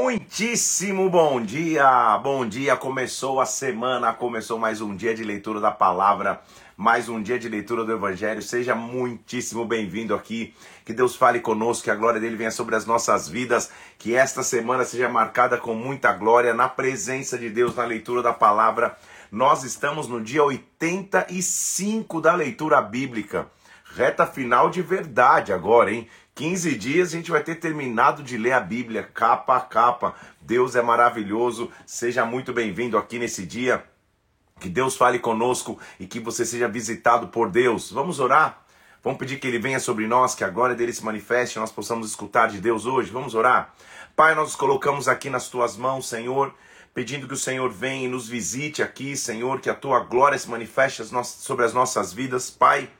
Muitíssimo bom dia, bom dia. Começou a semana, começou mais um dia de leitura da palavra, mais um dia de leitura do Evangelho. Seja muitíssimo bem-vindo aqui. Que Deus fale conosco, que a glória dele venha sobre as nossas vidas. Que esta semana seja marcada com muita glória na presença de Deus, na leitura da palavra. Nós estamos no dia 85 da leitura bíblica. Reta final de verdade agora, hein? 15 dias a gente vai ter terminado de ler a Bíblia, capa a capa. Deus é maravilhoso. Seja muito bem-vindo aqui nesse dia. Que Deus fale conosco e que você seja visitado por Deus. Vamos orar? Vamos pedir que Ele venha sobre nós, que a glória dele se manifeste, e nós possamos escutar de Deus hoje. Vamos orar? Pai, nós nos colocamos aqui nas tuas mãos, Senhor, pedindo que o Senhor venha e nos visite aqui, Senhor, que a tua glória se manifeste sobre as nossas vidas, Pai.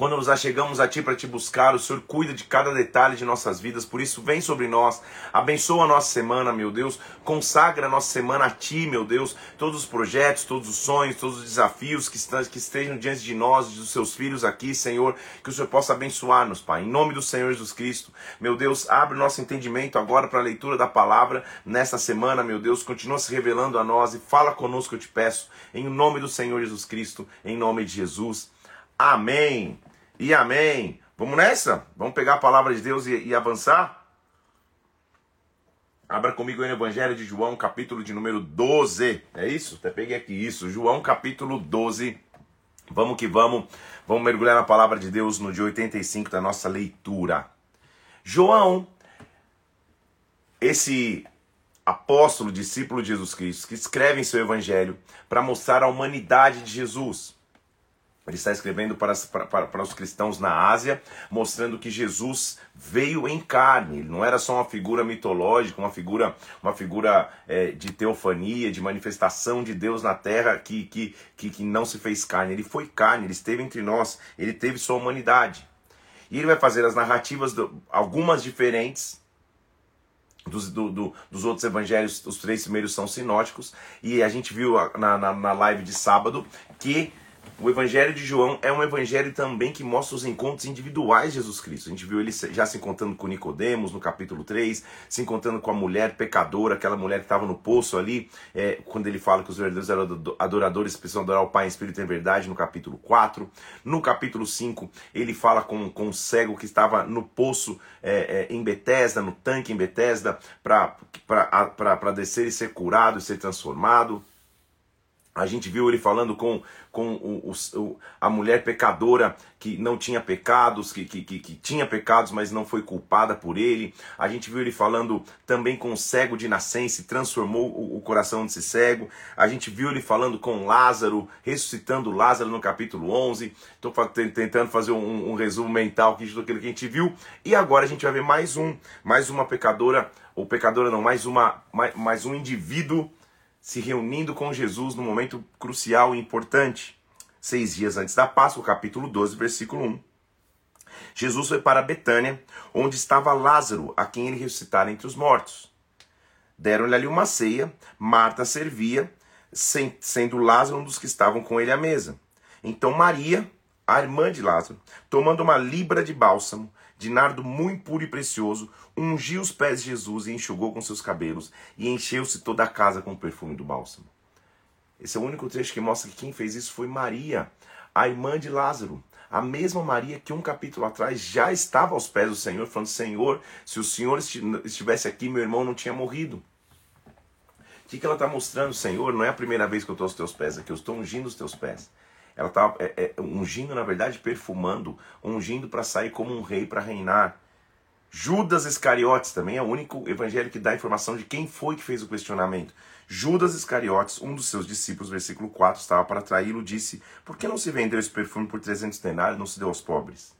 Quando nos achegamos a Ti para te buscar, o Senhor cuida de cada detalhe de nossas vidas, por isso vem sobre nós, abençoa a nossa semana, meu Deus, consagra a nossa semana a Ti, meu Deus, todos os projetos, todos os sonhos, todos os desafios que, que estejam diante de nós, dos Seus filhos aqui, Senhor, que o Senhor possa abençoar-nos, Pai, em nome do Senhor Jesus Cristo. Meu Deus, abre o nosso entendimento agora para a leitura da palavra nesta semana, meu Deus, continua se revelando a nós e fala conosco, eu te peço, em nome do Senhor Jesus Cristo, em nome de Jesus. Amém e amém. Vamos nessa? Vamos pegar a palavra de Deus e, e avançar? Abra comigo aí no Evangelho de João, capítulo de número 12. É isso? Até peguei aqui isso. João, capítulo 12. Vamos que vamos. Vamos mergulhar na palavra de Deus no dia 85 da nossa leitura. João, esse apóstolo, discípulo de Jesus Cristo, que escreve em seu evangelho para mostrar a humanidade de Jesus. Ele está escrevendo para, para, para, os cristãos na Ásia, mostrando que Jesus veio em carne. Ele não era só uma figura mitológica, uma figura, uma figura é, de teofania, de manifestação de Deus na terra que, que, que, que não se fez carne. Ele foi carne, ele esteve entre nós, ele teve sua humanidade. E ele vai fazer as narrativas, do, algumas diferentes, dos, do, do, dos outros evangelhos, os três primeiros são sinóticos, e a gente viu na, na, na live de sábado que o Evangelho de João é um evangelho também que mostra os encontros individuais de Jesus Cristo. A gente viu ele já se encontrando com Nicodemos no capítulo 3, se encontrando com a mulher pecadora, aquela mulher que estava no poço ali, é, quando ele fala que os verdadeiros adoradores precisam adorar o Pai em Espírito e em verdade, no capítulo 4. No capítulo 5, ele fala com, com o cego que estava no poço é, é, em Betesda, no tanque em Betesda, para descer e ser curado e ser transformado. A gente viu ele falando com, com o, o, a mulher pecadora que não tinha pecados, que, que, que, que, tinha pecados, mas não foi culpada por ele. A gente viu ele falando também com o cego de nascença, transformou o, o coração desse cego. A gente viu ele falando com Lázaro, ressuscitando Lázaro no capítulo 11. Estou tentando fazer um, um, resumo mental aqui aquilo que a gente viu. E agora a gente vai ver mais um, mais uma pecadora, ou pecadora não, mais, uma, mais, mais um indivíduo se reunindo com Jesus no momento crucial e importante. Seis dias antes da Páscoa, capítulo 12, versículo 1. Jesus foi para Betânia, onde estava Lázaro, a quem ele ressuscitara entre os mortos. Deram-lhe ali uma ceia, Marta servia, sendo Lázaro um dos que estavam com ele à mesa. Então Maria, a irmã de Lázaro, tomando uma libra de bálsamo, de nardo muito puro e precioso, ungiu os pés de Jesus e enxugou com seus cabelos, e encheu-se toda a casa com o perfume do bálsamo. Esse é o único trecho que mostra que quem fez isso foi Maria, a irmã de Lázaro. A mesma Maria que um capítulo atrás já estava aos pés do Senhor, falando: Senhor, se o Senhor estivesse aqui, meu irmão não tinha morrido. O que, que ela está mostrando, Senhor? Não é a primeira vez que eu estou aos teus pés aqui, eu estou ungindo os teus pés. Ela estava tá, é, é, ungindo, na verdade, perfumando, ungindo para sair como um rei para reinar. Judas Iscariotes também é o único evangelho que dá informação de quem foi que fez o questionamento. Judas Iscariotes, um dos seus discípulos, versículo 4, estava para traí-lo, disse: Por que não se vendeu esse perfume por 300 denários não se deu aos pobres?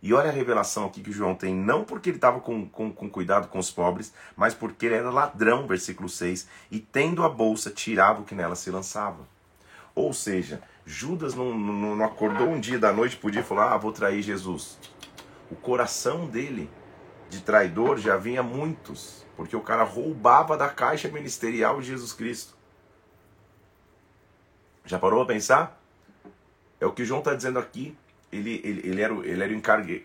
E olha a revelação aqui que João tem, não porque ele estava com, com, com, cuidado com os pobres, mas porque ele era ladrão, versículo 6, e tendo a bolsa, tirava o que nela se lançava. Ou seja, Judas não, não, não acordou um dia da noite, podia falar, ah, vou trair Jesus. O coração dele, de traidor, já vinha muitos, porque o cara roubava da caixa ministerial de Jesus Cristo. Já parou a pensar? É o que João está dizendo aqui. Ele, ele, ele era, ele era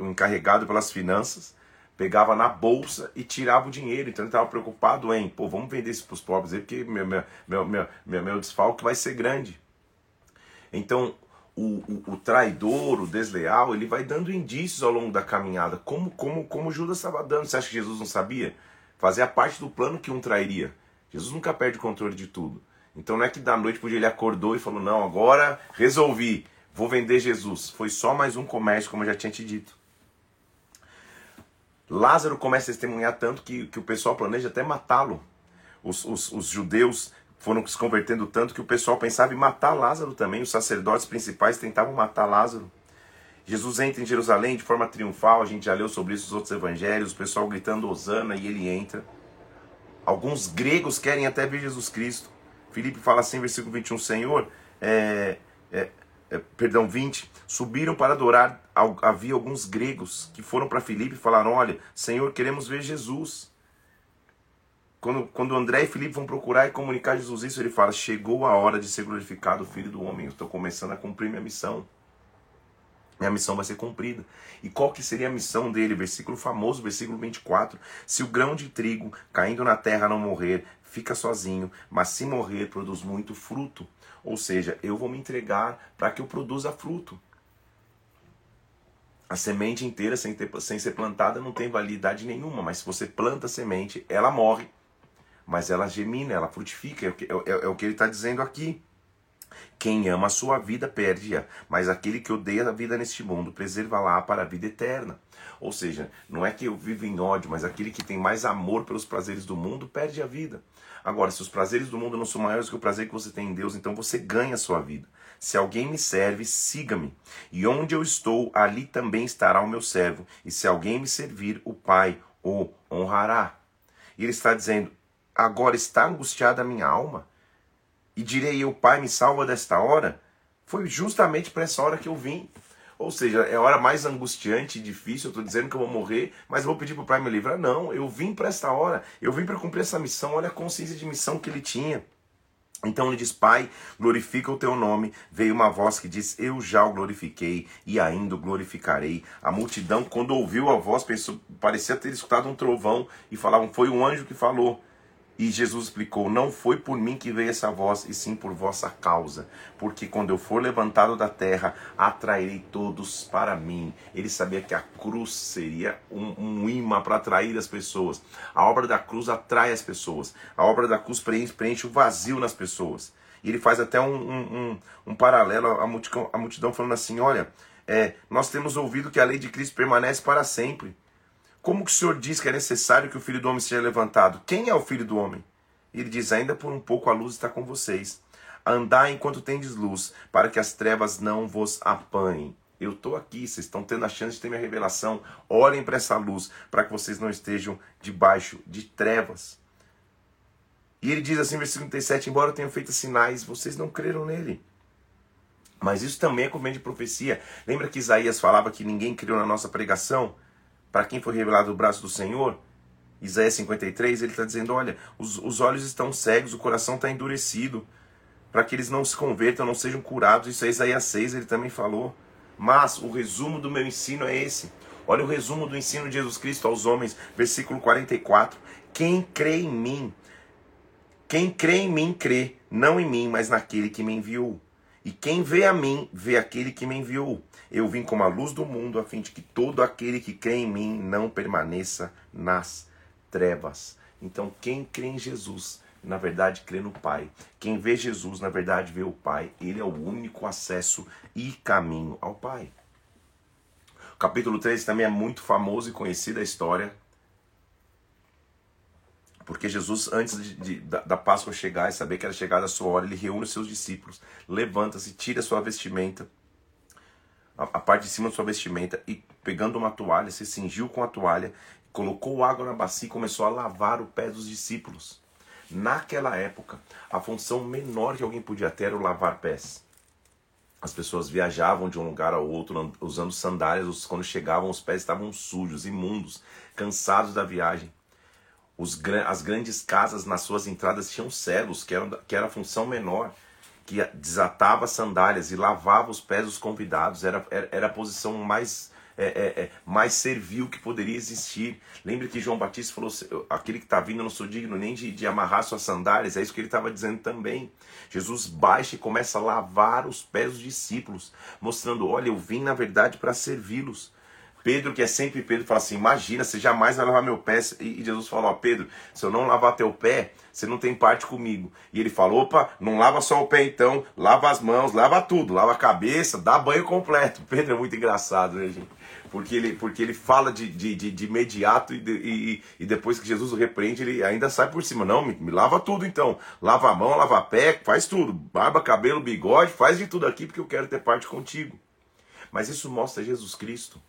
o encarregado pelas finanças, pegava na bolsa e tirava o dinheiro. Então ele estava preocupado em, pô, vamos vender isso para os pobres aí, porque meu, meu, meu, meu, meu, meu desfalque vai ser grande. Então, o, o, o, traidor, o desleal, ele vai dando indícios ao longo da caminhada, como, como, como Judas estava dando. Você acha que Jesus não sabia? Fazia parte do plano que um trairia. Jesus nunca perde o controle de tudo. Então não é que da noite pro dia ele acordou e falou: Não, agora resolvi, vou vender Jesus. Foi só mais um comércio, como eu já tinha te dito. Lázaro começa a testemunhar tanto que, que o pessoal planeja até matá-lo. Os, os, os judeus foram se convertendo tanto que o pessoal pensava em matar Lázaro também. Os sacerdotes principais tentavam matar Lázaro. Jesus entra em Jerusalém de forma triunfal, a gente já leu sobre isso nos outros evangelhos, o pessoal gritando Osana e ele entra. Alguns gregos querem até ver Jesus Cristo. Filipe fala assim, versículo 21, Senhor, é, é, é, perdão, 20, subiram para adorar, havia alguns gregos que foram para Filipe e falaram, olha, Senhor, queremos ver Jesus. Quando, quando André e Filipe vão procurar e comunicar a Jesus isso, ele fala: Chegou a hora de ser glorificado o Filho do Homem. Eu estou começando a cumprir minha missão. Minha missão vai ser cumprida. E qual que seria a missão dele? Versículo famoso, versículo 24. Se o grão de trigo caindo na terra não morrer, fica sozinho, mas se morrer, produz muito fruto. Ou seja, eu vou me entregar para que eu produza fruto. A semente inteira, sem, ter, sem ser plantada, não tem validade nenhuma, mas se você planta a semente, ela morre mas ela gemina, ela frutifica, é o que, é, é, é o que ele está dizendo aqui. Quem ama a sua vida perde-a, mas aquele que odeia a vida neste mundo preserva-la para a vida eterna. Ou seja, não é que eu vivo em ódio, mas aquele que tem mais amor pelos prazeres do mundo perde a vida. Agora, se os prazeres do mundo não são maiores que o prazer que você tem em Deus, então você ganha a sua vida. Se alguém me serve, siga-me. E onde eu estou, ali também estará o meu servo. E se alguém me servir, o Pai o honrará. E ele está dizendo: agora está angustiada a minha alma? E direi eu, Pai, me salva desta hora? Foi justamente para essa hora que eu vim. Ou seja, é a hora mais angustiante e difícil. Eu estou dizendo que eu vou morrer, mas vou pedir para o Pai me livrar. Não, eu vim para esta hora. Eu vim para cumprir essa missão. Olha a consciência de missão que ele tinha. Então ele diz: Pai, glorifica o teu nome. Veio uma voz que diz: Eu já o glorifiquei e ainda o glorificarei. A multidão, quando ouviu a voz, pensou, parecia ter escutado um trovão e falavam: Foi um anjo que falou. E Jesus explicou: Não foi por mim que veio essa voz, e sim por vossa causa. Porque quando eu for levantado da terra, atrairei todos para mim. Ele sabia que a cruz seria um, um imã para atrair as pessoas. A obra da cruz atrai as pessoas. A obra da cruz preenche, preenche o vazio nas pessoas. E ele faz até um, um, um paralelo à multidão, à multidão falando assim: Olha, é, nós temos ouvido que a lei de Cristo permanece para sempre. Como que o Senhor diz que é necessário que o Filho do Homem seja levantado? Quem é o Filho do Homem? Ele diz: Ainda por um pouco a luz está com vocês. Andai enquanto tendes luz, para que as trevas não vos apanhem. Eu estou aqui, vocês estão tendo a chance de ter minha revelação. Olhem para essa luz, para que vocês não estejam debaixo de trevas. E ele diz assim, versículo 37, embora eu tenha feito sinais, vocês não creram nele. Mas isso também é como de profecia. Lembra que Isaías falava que ninguém creu na nossa pregação? Para quem foi revelado o braço do Senhor, Isaías 53, ele está dizendo: olha, os, os olhos estão cegos, o coração está endurecido, para que eles não se convertam, não sejam curados. Isso é Isaías 6, ele também falou. Mas o resumo do meu ensino é esse. Olha o resumo do ensino de Jesus Cristo aos homens, versículo 44. Quem crê em mim, quem crê em mim, crê, não em mim, mas naquele que me enviou. E quem vê a mim, vê aquele que me enviou. Eu vim como a luz do mundo, a fim de que todo aquele que crê em mim não permaneça nas trevas. Então, quem crê em Jesus, na verdade, crê no Pai. Quem vê Jesus, na verdade, vê o Pai. Ele é o único acesso e caminho ao Pai. O capítulo 3 também é muito famoso e conhecida a história. Porque Jesus, antes de, de, da, da Páscoa chegar e saber que era chegada a sua hora, ele reúne os seus discípulos, levanta-se, tira sua vestimenta a, a parte de cima da sua vestimenta e pegando uma toalha, se cingiu com a toalha, colocou água na bacia e começou a lavar o pé dos discípulos. Naquela época, a função menor que alguém podia ter era lavar pés. As pessoas viajavam de um lugar ao outro usando sandálias, quando chegavam os pés estavam sujos, imundos, cansados da viagem. Os, as grandes casas nas suas entradas tinham celos, que, eram, que era a função menor que desatava as sandálias e lavava os pés dos convidados. Era, era, era a posição mais é, é, é, mais servil que poderia existir. Lembre que João Batista falou: aquele que está vindo, eu não sou digno nem de, de amarrar suas sandálias. É isso que ele estava dizendo também. Jesus baixa e começa a lavar os pés dos discípulos, mostrando: olha, eu vim na verdade para servi-los. Pedro, que é sempre Pedro, fala assim: Imagina, você jamais vai lavar meu pé. E Jesus falou: Pedro, se eu não lavar teu pé, você não tem parte comigo. E ele falou: Opa, não lava só o pé então, lava as mãos, lava tudo, lava a cabeça, dá banho completo. Pedro é muito engraçado, né, gente? Porque ele, porque ele fala de, de, de, de imediato e, de, e, e, depois que Jesus o repreende, ele ainda sai por cima. Não, me, me lava tudo então. Lava a mão, lava a pé, faz tudo. Barba, cabelo, bigode, faz de tudo aqui porque eu quero ter parte contigo. Mas isso mostra Jesus Cristo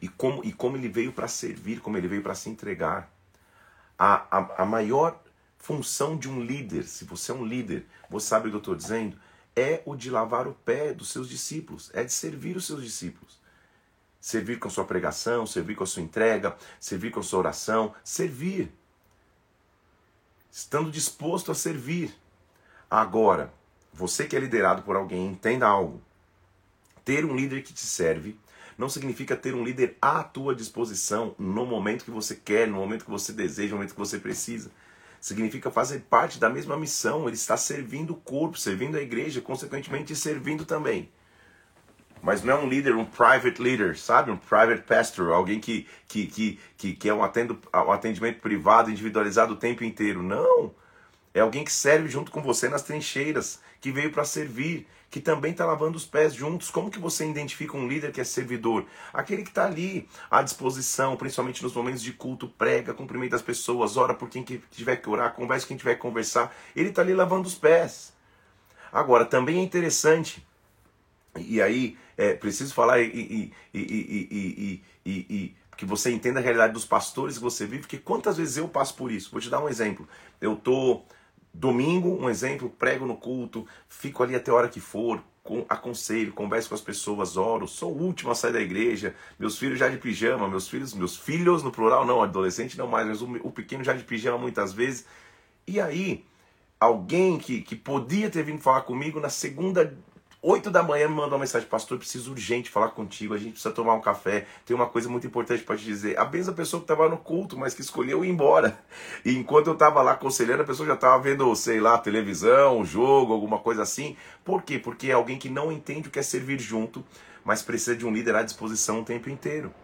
e como, e como ele veio para servir, como ele veio para se entregar. A, a, a maior função de um líder, se você é um líder, você sabe o que eu estou dizendo, é o de lavar o pé dos seus discípulos, é de servir os seus discípulos. Servir com a sua pregação, servir com a sua entrega, servir com a sua oração, servir. Estando disposto a servir. Agora, você que é liderado por alguém, entenda algo. Ter um líder que te serve não significa ter um líder à tua disposição no momento que você quer, no momento que você deseja, no momento que você precisa. Significa fazer parte da mesma missão, ele está servindo o corpo, servindo a igreja, consequentemente servindo também. Mas não é um líder, um private leader, sabe? Um private pastor, alguém que, que, que, que, que é um, um atendimento privado, individualizado o tempo inteiro. Não! É alguém que serve junto com você nas trincheiras, que veio para servir, que também está lavando os pés juntos. Como que você identifica um líder que é servidor? Aquele que está ali à disposição, principalmente nos momentos de culto, prega, cumprimenta as pessoas, ora por quem tiver que orar, conversa com quem tiver que conversar. Ele está ali lavando os pés. Agora, também é interessante, e aí é, preciso falar e, e, e, que você entenda a realidade dos pastores que você vive, porque quantas vezes eu passo por isso? Vou te dar um exemplo. Eu tô Domingo, um exemplo, prego no culto, fico ali até a hora que for, aconselho, converso com as pessoas, oro, sou o último a sair da igreja, meus filhos já de pijama, meus filhos, meus filhos no plural, não, adolescente não mais, mas o, o pequeno já de pijama muitas vezes. E aí, alguém que, que podia ter vindo falar comigo na segunda 8 da manhã me mandou uma mensagem, pastor, preciso urgente falar contigo, a gente precisa tomar um café, tem uma coisa muito importante para te dizer. A mesma pessoa que estava no culto, mas que escolheu ir embora. E enquanto eu estava lá aconselhando, a pessoa já estava vendo, sei lá, televisão, jogo, alguma coisa assim. Por quê? Porque é alguém que não entende o que é servir junto, mas precisa de um líder à disposição o tempo inteiro.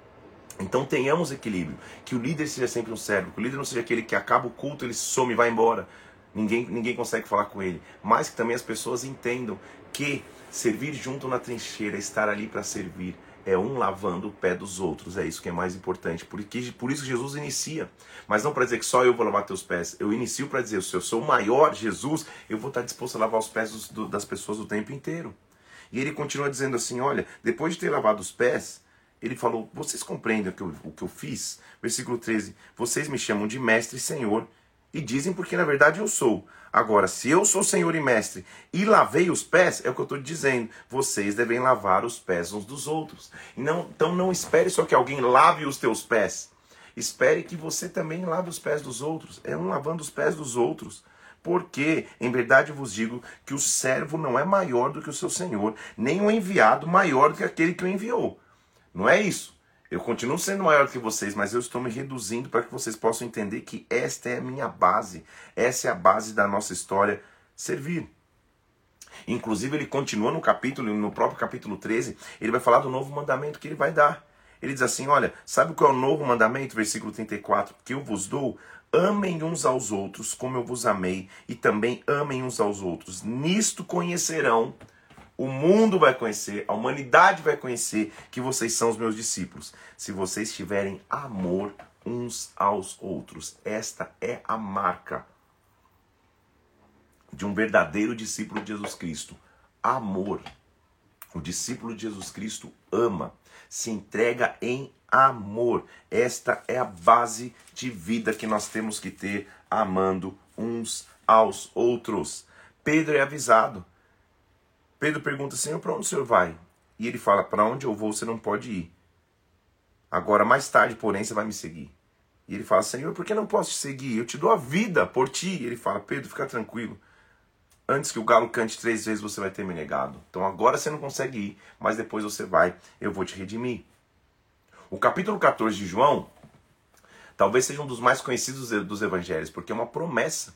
Então tenhamos equilíbrio, que o líder seja sempre um servo, que o líder não seja aquele que acaba o culto, ele some e vai embora. Ninguém, ninguém consegue falar com ele. Mas que também as pessoas entendam que Servir junto na trincheira, estar ali para servir, é um lavando o pé dos outros. É isso que é mais importante. Porque, por isso Jesus inicia. Mas não para dizer que só eu vou lavar teus pés. Eu inicio para dizer, se eu sou o maior Jesus, eu vou estar disposto a lavar os pés dos, do, das pessoas o tempo inteiro. E ele continua dizendo assim: olha, depois de ter lavado os pés, ele falou: vocês compreendem o que eu, o que eu fiz? Versículo 13: vocês me chamam de mestre e senhor e dizem porque na verdade eu sou. Agora, se eu sou Senhor e Mestre e lavei os pés, é o que eu estou dizendo. Vocês devem lavar os pés uns dos outros. Não, então não espere só que alguém lave os teus pés. Espere que você também lave os pés dos outros. É um lavando os pés dos outros. Porque, em verdade, vos digo que o servo não é maior do que o seu senhor, nem o enviado maior do que aquele que o enviou. Não é isso. Eu continuo sendo maior que vocês, mas eu estou me reduzindo para que vocês possam entender que esta é a minha base. Essa é a base da nossa história, servir. Inclusive, ele continua no capítulo, no próprio capítulo 13, ele vai falar do novo mandamento que ele vai dar. Ele diz assim: Olha, sabe qual é o novo mandamento? Versículo 34: Que eu vos dou. Amem uns aos outros como eu vos amei, e também amem uns aos outros. Nisto conhecerão o mundo vai conhecer, a humanidade vai conhecer que vocês são os meus discípulos. Se vocês tiverem amor uns aos outros. Esta é a marca de um verdadeiro discípulo de Jesus Cristo. Amor. O discípulo de Jesus Cristo ama, se entrega em amor. Esta é a base de vida que nós temos que ter, amando uns aos outros. Pedro é avisado. Pedro pergunta, Senhor, para onde o Senhor vai? E ele fala, para onde eu vou você não pode ir. Agora, mais tarde, porém, você vai me seguir. E ele fala, Senhor, por que não posso te seguir? Eu te dou a vida por ti. E ele fala, Pedro, fica tranquilo. Antes que o galo cante três vezes, você vai ter me negado. Então agora você não consegue ir, mas depois você vai, eu vou te redimir. O capítulo 14 de João talvez seja um dos mais conhecidos dos evangelhos, porque é uma promessa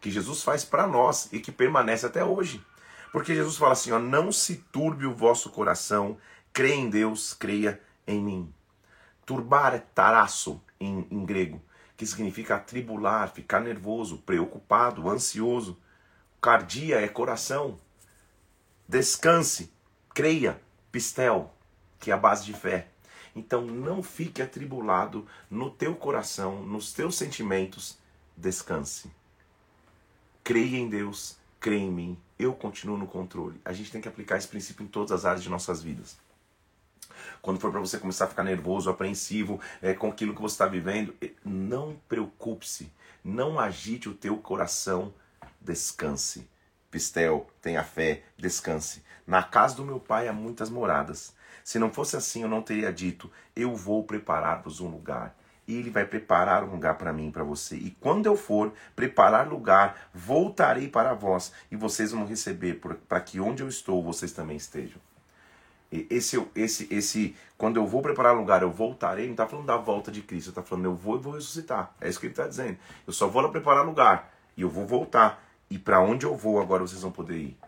que Jesus faz para nós e que permanece até hoje. Porque Jesus fala assim: ó, não se turbe o vosso coração, creia em Deus, creia em mim. Turbar é taraço em, em grego, que significa atribular, ficar nervoso, preocupado, ansioso. Cardia é coração. Descanse, creia, pistel, que é a base de fé. Então não fique atribulado no teu coração, nos teus sentimentos, descanse. Creia em Deus, creia em mim, eu continuo no controle. A gente tem que aplicar esse princípio em todas as áreas de nossas vidas. Quando for para você começar a ficar nervoso, apreensivo é, com aquilo que você está vivendo, eh, não preocupe-se, não agite o teu coração, descanse. Pistel, tenha fé, descanse. Na casa do meu pai há muitas moradas. Se não fosse assim, eu não teria dito: Eu vou preparar-vos um lugar. E ele vai preparar um lugar para mim e para você. E quando eu for preparar lugar, voltarei para vós e vocês vão receber, para que onde eu estou, vocês também estejam. Esse, esse, esse, quando eu vou preparar lugar, eu voltarei, não está falando da volta de Cristo, está falando eu vou e vou ressuscitar. É isso que ele está dizendo. Eu só vou lá preparar lugar e eu vou voltar. E para onde eu vou agora vocês vão poder ir.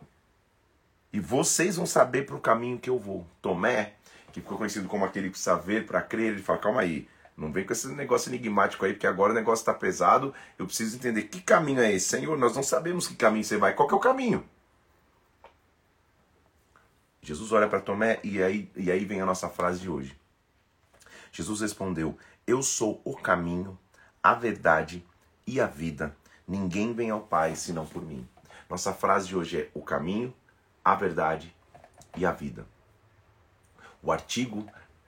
E vocês vão saber para o caminho que eu vou. Tomé, que ficou conhecido como aquele que saber para crer, ele fala: calma aí, não vem com esse negócio enigmático aí, porque agora o negócio está pesado. Eu preciso entender que caminho é esse. Senhor, nós não sabemos que caminho você vai. Qual que é o caminho? Jesus olha para Tomé e aí, e aí vem a nossa frase de hoje. Jesus respondeu: Eu sou o caminho, a verdade e a vida. Ninguém vem ao Pai senão por mim. Nossa frase de hoje é: o caminho, a verdade e a vida. O artigo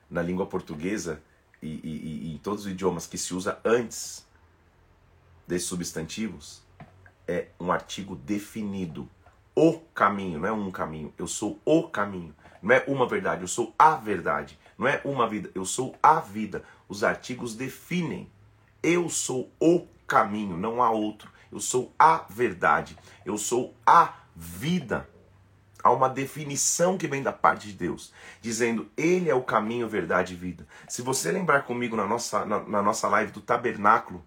na língua portuguesa e, e, e em todos os idiomas que se usa antes desses substantivos é um artigo definido o caminho, não é um caminho, eu sou o caminho. Não é uma verdade, eu sou a verdade. Não é uma vida, eu sou a vida. Os artigos definem. Eu sou o caminho, não há outro. Eu sou a verdade. Eu sou a vida. Há uma definição que vem da parte de Deus, dizendo Ele é o caminho, verdade e vida. Se você lembrar comigo na nossa, na, na nossa live do tabernáculo,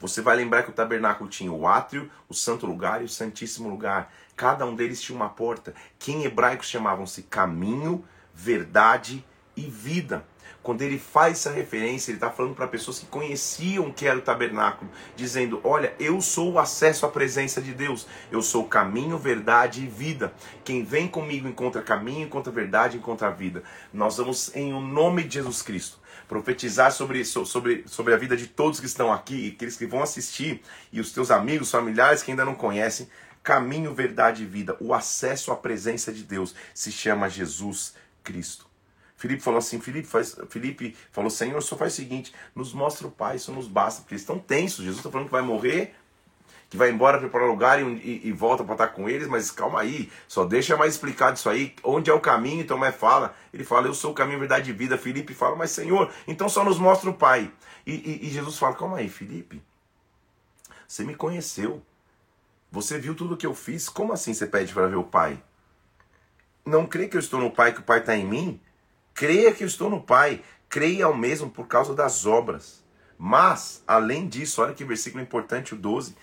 você vai lembrar que o tabernáculo tinha o átrio, o santo lugar e o santíssimo lugar. Cada um deles tinha uma porta, que em hebraico chamavam-se caminho, verdade e vida. Quando ele faz essa referência, ele está falando para pessoas que conheciam o que era o tabernáculo, dizendo: Olha, eu sou o acesso à presença de Deus, eu sou o caminho, verdade e vida. Quem vem comigo encontra caminho, encontra verdade, encontra vida. Nós vamos, em o nome de Jesus Cristo, profetizar sobre, sobre, sobre a vida de todos que estão aqui, aqueles que vão assistir, e os teus amigos, familiares que ainda não conhecem. Caminho, verdade e vida. O acesso à presença de Deus se chama Jesus Cristo. Felipe falou assim, Felipe, faz, Felipe falou, Senhor, só faz o seguinte, nos mostra o Pai, isso nos basta, porque eles estão tensos, Jesus está falando que vai morrer, que vai embora para o lugar e, e, e volta para estar com eles, mas calma aí, só deixa mais explicado isso aí, onde é o caminho, então Tomé fala, ele fala, eu sou o caminho, verdade e vida, Felipe fala, mas Senhor, então só nos mostra o Pai, e, e, Jesus fala, calma aí, Felipe, você me conheceu, você viu tudo o que eu fiz, como assim você pede para ver o Pai? Não crê que eu estou no Pai, que o Pai está em mim? Creia que eu estou no Pai, creia ao mesmo por causa das obras. Mas, além disso, olha que versículo importante, o 12.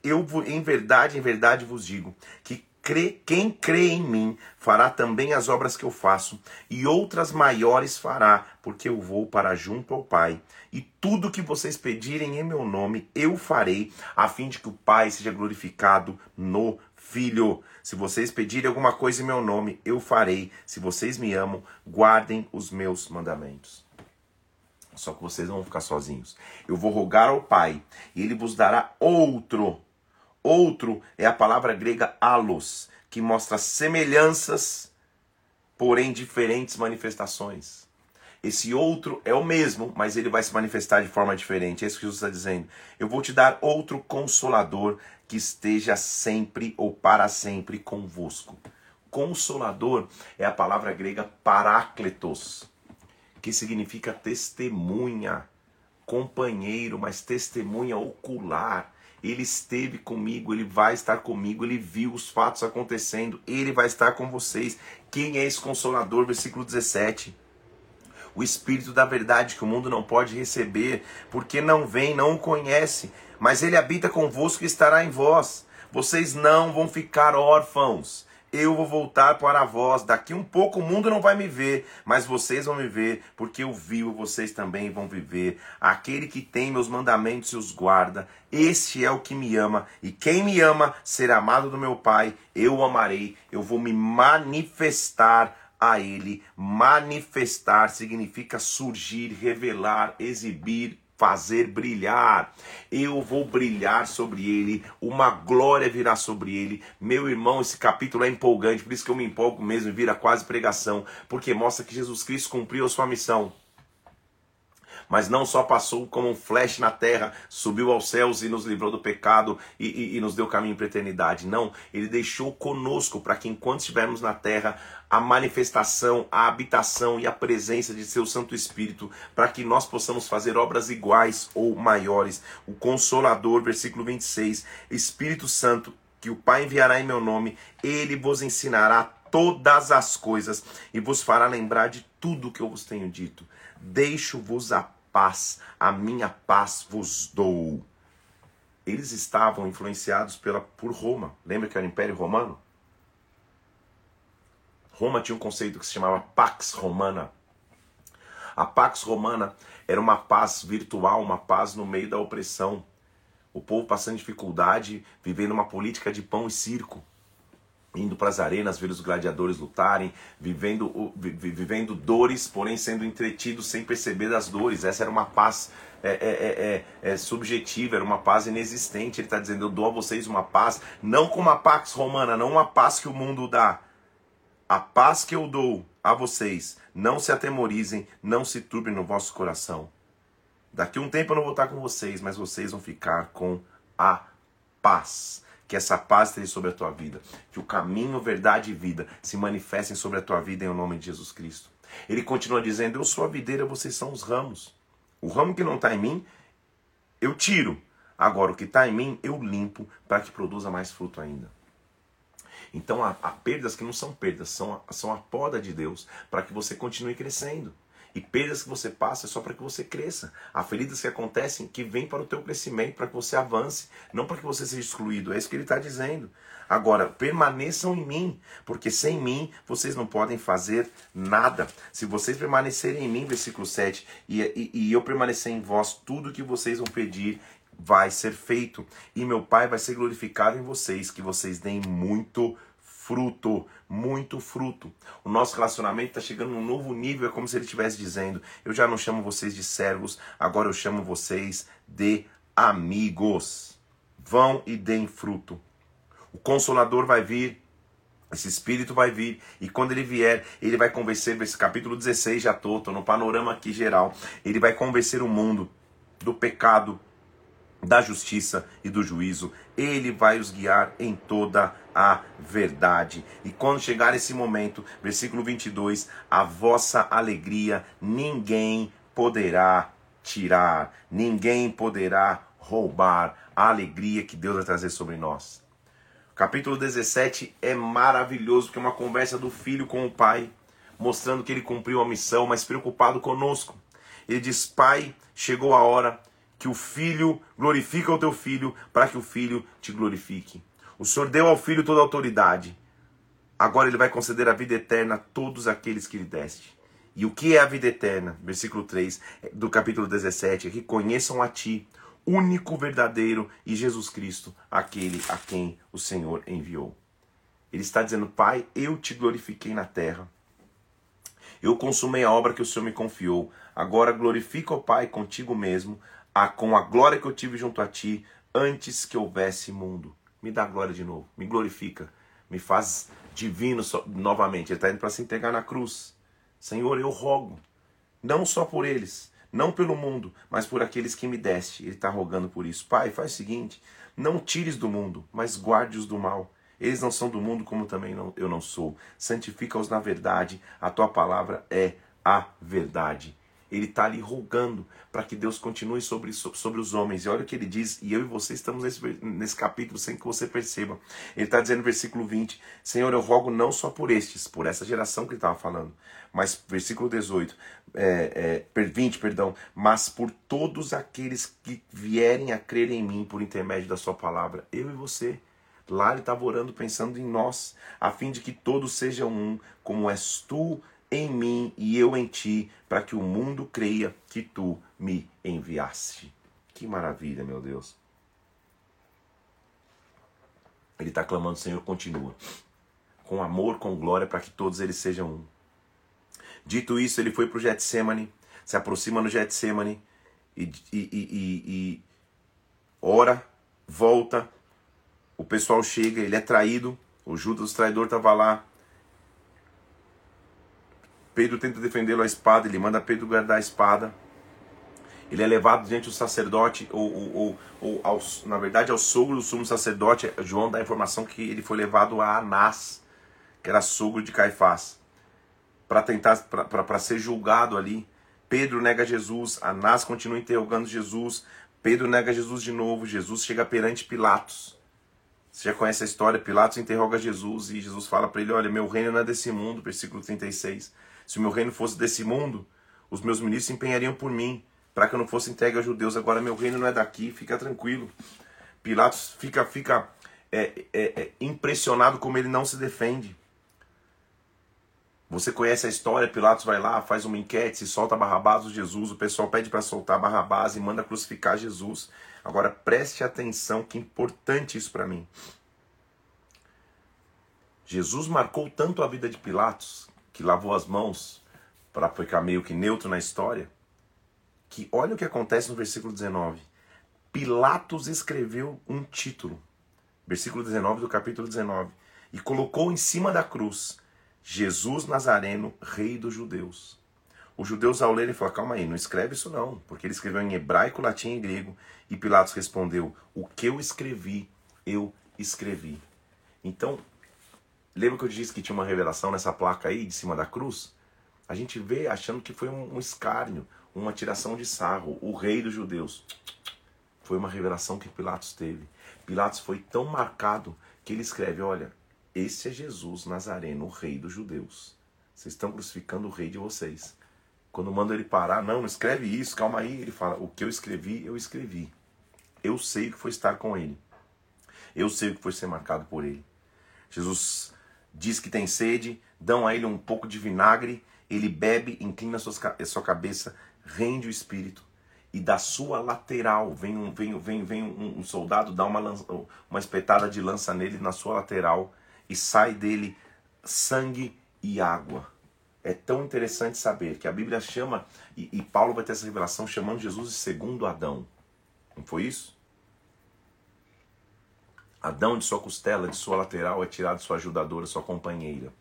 Eu em verdade, em verdade vos digo que crê, quem crê em mim fará também as obras que eu faço, e outras maiores fará, porque eu vou para junto ao Pai. E tudo que vocês pedirem em meu nome, eu farei, a fim de que o Pai seja glorificado no Filho. Se vocês pedirem alguma coisa em meu nome, eu farei. Se vocês me amam, guardem os meus mandamentos. Só que vocês não vão ficar sozinhos. Eu vou rogar ao Pai, e ele vos dará outro. Outro é a palavra grega alos, que mostra semelhanças, porém diferentes manifestações. Esse outro é o mesmo, mas ele vai se manifestar de forma diferente. É isso que Jesus está dizendo. Eu vou te dar outro consolador que esteja sempre ou para sempre convosco. Consolador é a palavra grega parácletos, que significa testemunha, companheiro, mas testemunha ocular. Ele esteve comigo, ele vai estar comigo, ele viu os fatos acontecendo, ele vai estar com vocês. Quem é esse consolador? Versículo 17. O Espírito da verdade que o mundo não pode receber, porque não vem, não o conhece, mas ele habita convosco e estará em vós. Vocês não vão ficar órfãos eu vou voltar para vós. Daqui um pouco o mundo não vai me ver, mas vocês vão me ver, porque eu vivo, vocês também vão viver. Aquele que tem meus mandamentos e os guarda, este é o que me ama, e quem me ama será amado do meu Pai, eu o amarei, eu vou me manifestar a ele. Manifestar significa surgir, revelar, exibir, fazer brilhar. Eu vou brilhar sobre ele, uma glória virá sobre ele. Meu irmão, esse capítulo é empolgante, por isso que eu me empolgo mesmo, vira quase pregação, porque mostra que Jesus Cristo cumpriu a sua missão mas não só passou como um flash na terra, subiu aos céus e nos livrou do pecado e, e, e nos deu caminho para a eternidade. Não, ele deixou conosco para que enquanto estivermos na terra, a manifestação, a habitação e a presença de seu Santo Espírito, para que nós possamos fazer obras iguais ou maiores. O Consolador, versículo 26, Espírito Santo, que o Pai enviará em meu nome, ele vos ensinará todas as coisas e vos fará lembrar de tudo que eu vos tenho dito. Deixo-vos a paz, a minha paz vos dou. Eles estavam influenciados pela, por Roma. Lembra que era o Império Romano? Roma tinha um conceito que se chamava Pax Romana. A Pax Romana era uma paz virtual, uma paz no meio da opressão. O povo passando dificuldade, vivendo uma política de pão e circo indo para as arenas ver os gladiadores lutarem, vivendo, vivendo dores, porém sendo entretidos sem perceber das dores. Essa era uma paz é, é, é, é subjetiva, era uma paz inexistente. Ele está dizendo: Eu dou a vocês uma paz, não como a pax romana, não uma paz que o mundo dá. A paz que eu dou a vocês, não se atemorizem, não se turbem no vosso coração. Daqui um tempo eu não vou estar com vocês, mas vocês vão ficar com a paz que essa paz esteja sobre a tua vida, que o caminho, verdade e vida se manifestem sobre a tua vida em nome de Jesus Cristo. Ele continua dizendo: Eu sou a videira, vocês são os ramos. O ramo que não está em mim, eu tiro. Agora, o que está em mim, eu limpo para que produza mais fruto ainda. Então, há, há, perdas que não são perdas, são, são a poda de Deus para que você continue crescendo. E perdas que você passa é só para que você cresça. Há feridas que acontecem que vêm para o teu crescimento, para que você avance, não para que você seja excluído. É isso que ele está dizendo. Agora, permaneçam em mim, porque sem mim vocês não podem fazer nada. Se vocês permanecerem em mim, versículo 7, e, e, e eu permanecer em vós, tudo que vocês vão pedir vai ser feito. E meu Pai vai ser glorificado em vocês, que vocês deem muito fruto, muito fruto. O nosso relacionamento está chegando num novo nível, é como se ele estivesse dizendo: Eu já não chamo vocês de servos, agora eu chamo vocês de amigos. Vão e deem fruto. O consolador vai vir, esse espírito vai vir, e quando ele vier, ele vai convencer, esse capítulo 16 já estou, no panorama aqui geral, ele vai convencer o mundo do pecado, da justiça e do juízo. Ele vai os guiar em toda a verdade. E quando chegar esse momento, versículo 22, a vossa alegria ninguém poderá tirar, ninguém poderá roubar a alegria que Deus vai trazer sobre nós. Capítulo 17 é maravilhoso, porque é uma conversa do filho com o pai, mostrando que ele cumpriu a missão, mas preocupado conosco. Ele diz: Pai, chegou a hora que o filho glorifica o teu filho, para que o filho te glorifique. O Senhor deu ao filho toda a autoridade. Agora ele vai conceder a vida eterna a todos aqueles que lhe deste. E o que é a vida eterna? Versículo 3 do capítulo 17: que conheçam a ti, único verdadeiro, e Jesus Cristo, aquele a quem o Senhor enviou. Ele está dizendo: Pai, eu te glorifiquei na terra. Eu consumei a obra que o Senhor me confiou. Agora glorifica o Pai contigo mesmo, a, com a glória que eu tive junto a ti antes que houvesse mundo. Me dá glória de novo, me glorifica, me faz divino so, novamente. Ele está indo para se entregar na cruz. Senhor, eu rogo, não só por eles, não pelo mundo, mas por aqueles que me deste. Ele está rogando por isso. Pai, faz o seguinte: não tires do mundo, mas guarde-os do mal. Eles não são do mundo, como também não, eu não sou. Santifica-os na verdade, a tua palavra é a verdade. Ele está ali rogando para que Deus continue sobre, sobre os homens. E olha o que ele diz, e eu e você estamos nesse, nesse capítulo sem que você perceba. Ele está dizendo no versículo 20: Senhor, eu rogo não só por estes, por essa geração que ele estava falando, mas, versículo 18, é, é, 20, perdão, mas por todos aqueles que vierem a crer em mim por intermédio da Sua palavra. Eu e você. Lá ele estava orando pensando em nós, a fim de que todos sejam um, como és tu em mim e eu em ti, para que o mundo creia que tu me enviaste. Que maravilha, meu Deus. Ele está clamando, Senhor, continua. Com amor, com glória, para que todos eles sejam um. Dito isso, ele foi para o Getsemane, se aproxima no Getsemane e, e, e, e ora, volta. O pessoal chega, ele é traído. O Judas, o traidor, estava lá. Pedro tenta defendê-lo à espada, ele manda Pedro guardar a espada. Ele é levado diante do sacerdote, ou, ou, ou, ou na verdade ao sogro do sumo sacerdote. João dá a informação que ele foi levado a Anás, que era sogro de Caifás, para tentar para ser julgado ali. Pedro nega Jesus, Anás continua interrogando Jesus, Pedro nega Jesus de novo, Jesus chega perante Pilatos. Você já conhece a história? Pilatos interroga Jesus e Jesus fala para ele: Olha, meu reino não é desse mundo, versículo 36. Se o meu reino fosse desse mundo, os meus ministros se empenhariam por mim, para que eu não fosse entregue aos judeus. Agora meu reino não é daqui, fica tranquilo. Pilatos fica, fica é, é, é, impressionado como ele não se defende. Você conhece a história, Pilatos vai lá, faz uma enquete, se solta Barrabás ou Jesus, o pessoal pede para soltar Barrabás e manda crucificar Jesus. Agora preste atenção, que importante isso para mim. Jesus marcou tanto a vida de Pilatos que lavou as mãos para ficar meio que neutro na história, que olha o que acontece no versículo 19. Pilatos escreveu um título, versículo 19 do capítulo 19, e colocou em cima da cruz Jesus Nazareno, rei dos judeus. Os judeus ao lerem falaram, calma aí, não escreve isso não, porque ele escreveu em hebraico, latim e grego, e Pilatos respondeu, o que eu escrevi, eu escrevi. Então, Lembra que eu disse que tinha uma revelação nessa placa aí de cima da cruz? A gente vê achando que foi um, escárnio, uma tiração de sarro. O rei dos judeus. Foi uma revelação que Pilatos teve. Pilatos foi tão marcado que ele escreve: Olha, esse é Jesus Nazareno, o rei dos judeus. Vocês estão crucificando o rei de vocês. Quando manda ele parar, não, não escreve isso, calma aí. Ele fala: O que eu escrevi, eu escrevi. Eu sei o que foi estar com ele. Eu sei o que foi ser marcado por ele. Jesus diz que tem sede, dão a ele um pouco de vinagre, ele bebe, inclina sua cabeça, rende o espírito. E da sua lateral vem um, vem, vem, vem um, soldado, dá uma, lança, uma espetada de lança nele na sua lateral e sai dele sangue e água. É tão interessante saber que a Bíblia chama, e, e Paulo vai ter essa revelação chamando Jesus de segundo Adão. Não foi isso? Adão de sua costela, de sua lateral, é tirado sua ajudadora, sua companheira.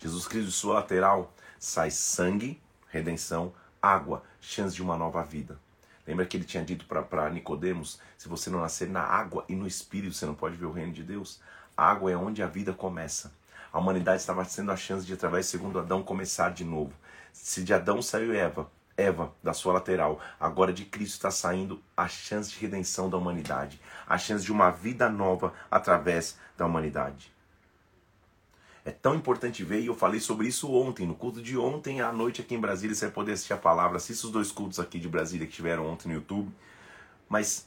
Jesus Cristo de sua lateral sai sangue, redenção, água, chance de uma nova vida. Lembra que ele tinha dito para Nicodemos, se você não nascer na água e no espírito, você não pode ver o reino de Deus. A água é onde a vida começa. A humanidade estava tendo a chance de, através segundo Adão, começar de novo. Se de Adão saiu Eva, Eva da sua lateral, agora de Cristo está saindo a chance de redenção da humanidade, a chance de uma vida nova através da humanidade. É tão importante ver, e eu falei sobre isso ontem, no culto de ontem à noite aqui em Brasília, você vai poder assistir a palavra, assista os dois cultos aqui de Brasília que tiveram ontem no YouTube. Mas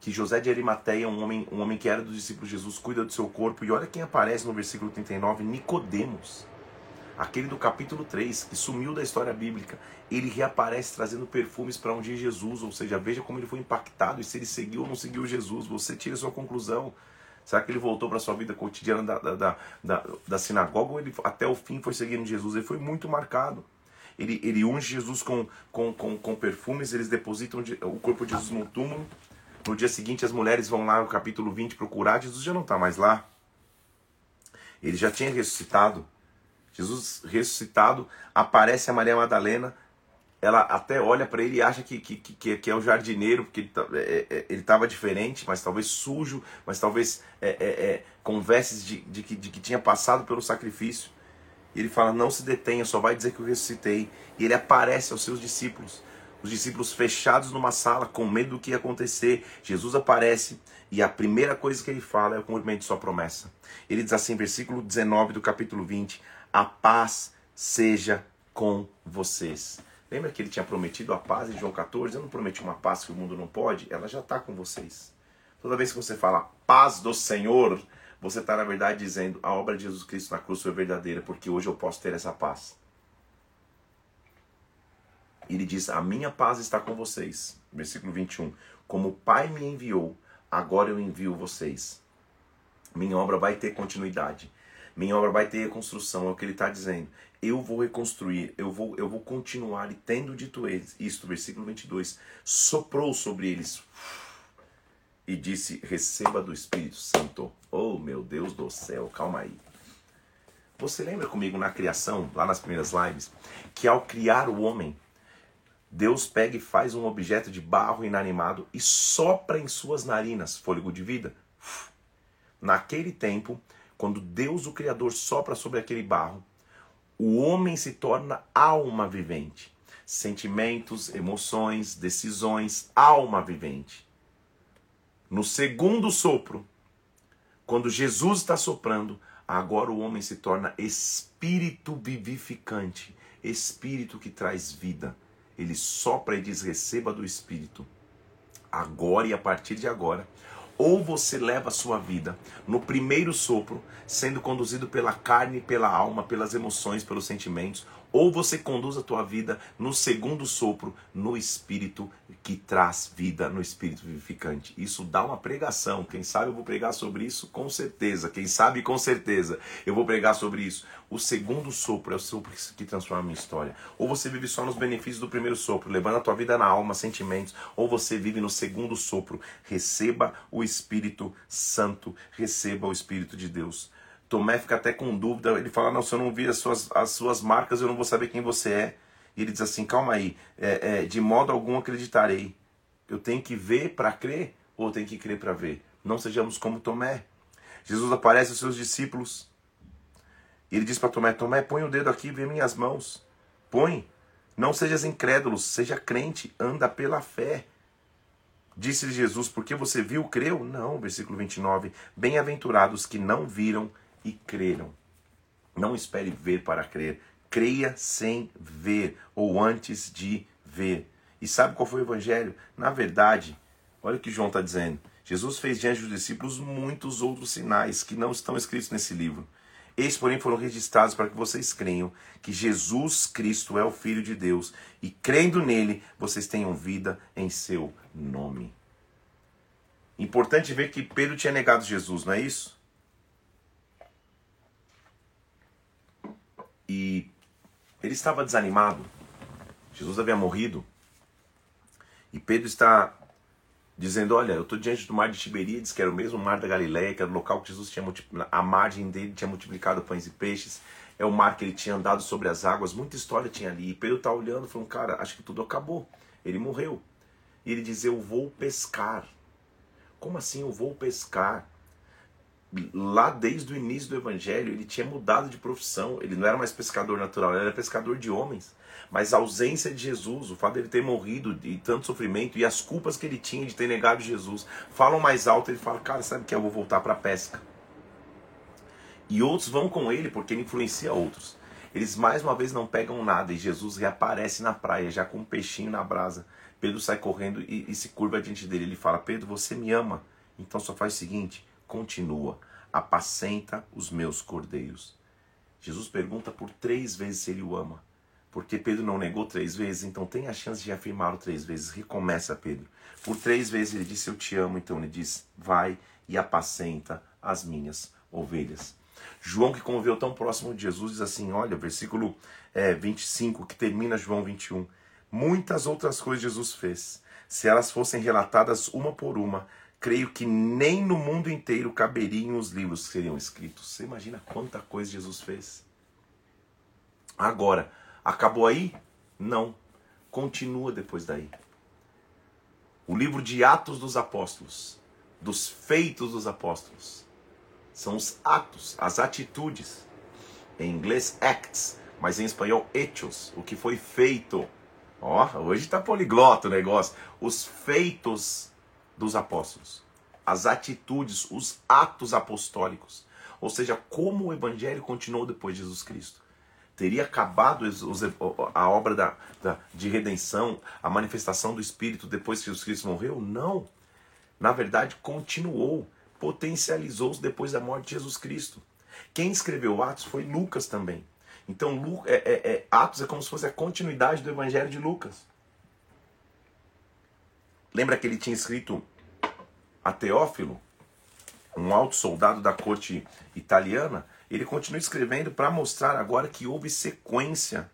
que José de Arimateia, um homem, um homem que era dos discípulos de Jesus, cuida do seu corpo, e olha quem aparece no versículo 39, Nicodemos aquele do capítulo 3, que sumiu da história bíblica, ele reaparece trazendo perfumes para um dia Jesus, ou seja, veja como ele foi impactado e se ele seguiu ou não seguiu Jesus, você tira sua conclusão. Será que ele voltou para a sua vida cotidiana da, da, da, da, sinagoga ou ele até o fim foi seguindo Jesus? Ele foi muito marcado. Ele, ele unge Jesus com, com, com, com perfumes, eles depositam o corpo de Jesus no túmulo. No dia seguinte, as mulheres vão lá no capítulo 20 procurar. Jesus já não está mais lá. Ele já tinha ressuscitado. Jesus ressuscitado, aparece a Maria Madalena, ela até olha para ele e acha que, que, que, que, é o jardineiro, porque ele estava é, é, diferente, mas talvez sujo, mas talvez é, é, é, com vestes de, de, que, de que tinha passado pelo sacrifício. E ele fala: Não se detenha, só vai dizer que eu ressuscitei. E ele aparece aos seus discípulos. Os discípulos fechados numa sala, com medo do que ia acontecer. Jesus aparece e a primeira coisa que ele fala é o cumprimento de sua promessa. Ele diz assim, versículo 19 do capítulo 20: A paz seja com vocês. Lembra que ele tinha prometido a paz em João 14? Eu não prometi uma paz que o mundo não pode? Ela já está com vocês. Toda vez que você fala paz do Senhor, você está, na verdade, dizendo a obra de Jesus Cristo na cruz foi verdadeira, porque hoje eu posso ter essa paz. Ele diz: A minha paz está com vocês. Versículo 21. Como o Pai me enviou, agora eu envio vocês. Minha obra vai ter continuidade. Minha obra vai ter reconstrução, é o que ele está dizendo. Eu vou reconstruir, eu vou, eu vou continuar. E tendo dito isto, versículo 22, soprou sobre eles e disse: Receba do Espírito Santo. Oh, meu Deus do céu, calma aí. Você lembra comigo na criação, lá nas primeiras lives, que ao criar o homem, Deus pega e faz um objeto de barro inanimado e sopra em suas narinas fôlego de vida? Naquele tempo, quando Deus, o Criador, sopra sobre aquele barro, o homem se torna alma vivente. Sentimentos, emoções, decisões, alma vivente. No segundo sopro, quando Jesus está soprando, agora o homem se torna espírito vivificante, espírito que traz vida. Ele sopra e diz: receba do espírito. Agora e a partir de agora, ou você leva a sua vida no primeiro sopro, sendo conduzido pela carne, pela alma, pelas emoções, pelos sentimentos, ou você conduz a tua vida no segundo sopro, no espírito que traz vida, no espírito vivificante. Isso dá uma pregação. Quem sabe eu vou pregar sobre isso com certeza. Quem sabe com certeza eu vou pregar sobre isso. O segundo sopro é o sopro que transforma a minha história. Ou você vive só nos benefícios do primeiro sopro, levando a tua vida na alma, sentimentos, ou você vive no segundo sopro. Receba o Espírito Santo, receba o Espírito de Deus. Tomé fica até com dúvida. Ele fala: Não, se eu não vir as suas, as suas marcas, eu não vou saber quem você é. E ele diz assim: Calma aí, é, é, de modo algum acreditarei. Eu tenho que ver para crer ou tenho que crer para ver? Não sejamos como Tomé. Jesus aparece aos seus discípulos. E ele diz para Tomé: Tomé, põe o dedo aqui vê minhas mãos. Põe. Não sejas incrédulo, seja crente, anda pela fé. Disse-lhe Jesus: Porque você viu, creu? Não, versículo 29. Bem-aventurados que não viram e creram. Não espere ver para crer. Creia sem ver ou antes de ver. E sabe qual foi o evangelho? Na verdade, olha o que João está dizendo. Jesus fez diante dos discípulos muitos outros sinais que não estão escritos nesse livro. Esses, porém, foram registrados para que vocês creiam que Jesus Cristo é o Filho de Deus e, crendo nele, vocês tenham vida em seu nome. Importante ver que Pedro tinha negado Jesus, não é isso? E ele estava desanimado. Jesus havia morrido. E Pedro está dizendo: Olha, eu estou diante do mar de Tiberíades, que era o mesmo mar da Galileia, que era o local que Jesus tinha a margem dele tinha multiplicado pães e peixes. É o mar que ele tinha andado sobre as águas. Muita história tinha ali. E Pedro está olhando falando: Cara, acho que tudo acabou. Ele morreu. E ele diz: Eu vou pescar. Como assim eu vou pescar? Lá desde o início do evangelho, ele tinha mudado de profissão. Ele não era mais pescador natural, ele era pescador de homens. Mas a ausência de Jesus, o fato dele ter morrido e tanto sofrimento e as culpas que ele tinha de ter negado Jesus, falam mais alto. Ele fala: Cara, sabe que eu vou voltar para a pesca. E outros vão com ele porque ele influencia outros. Eles mais uma vez não pegam nada e Jesus reaparece na praia, já com um peixinho na brasa. Pedro sai correndo e, e se curva diante dele. Ele fala: Pedro, você me ama. Então só faz o seguinte: continua, apacenta os meus cordeiros. Jesus pergunta por três vezes se ele o ama. Porque Pedro não negou três vezes, então tem a chance de afirmá-lo três vezes. Recomeça Pedro. Por três vezes ele disse: Eu te amo. Então ele diz: Vai e apacenta as minhas ovelhas. João, que conviveu tão próximo de Jesus, diz assim: Olha, versículo é, 25, que termina João 21. Muitas outras coisas Jesus fez. Se elas fossem relatadas uma por uma, creio que nem no mundo inteiro caberiam os livros que seriam escritos. Você imagina quanta coisa Jesus fez? Agora, acabou aí? Não. Continua depois daí. O livro de Atos dos Apóstolos, dos feitos dos apóstolos, são os atos, as atitudes em inglês acts, mas em espanhol hechos, o que foi feito. Ó, hoje tá poliglota o negócio. Os feitos dos apóstolos, as atitudes, os atos apostólicos. Ou seja, como o evangelho continuou depois de Jesus Cristo. Teria acabado a obra da, da, de redenção, a manifestação do Espírito depois que Jesus Cristo morreu? Não. Na verdade, continuou, potencializou-se depois da morte de Jesus Cristo. Quem escreveu Atos foi Lucas também. Então, é, é, é, Atos é como se fosse a continuidade do Evangelho de Lucas. Lembra que ele tinha escrito a Teófilo, um alto soldado da corte italiana? Ele continua escrevendo para mostrar agora que houve sequência,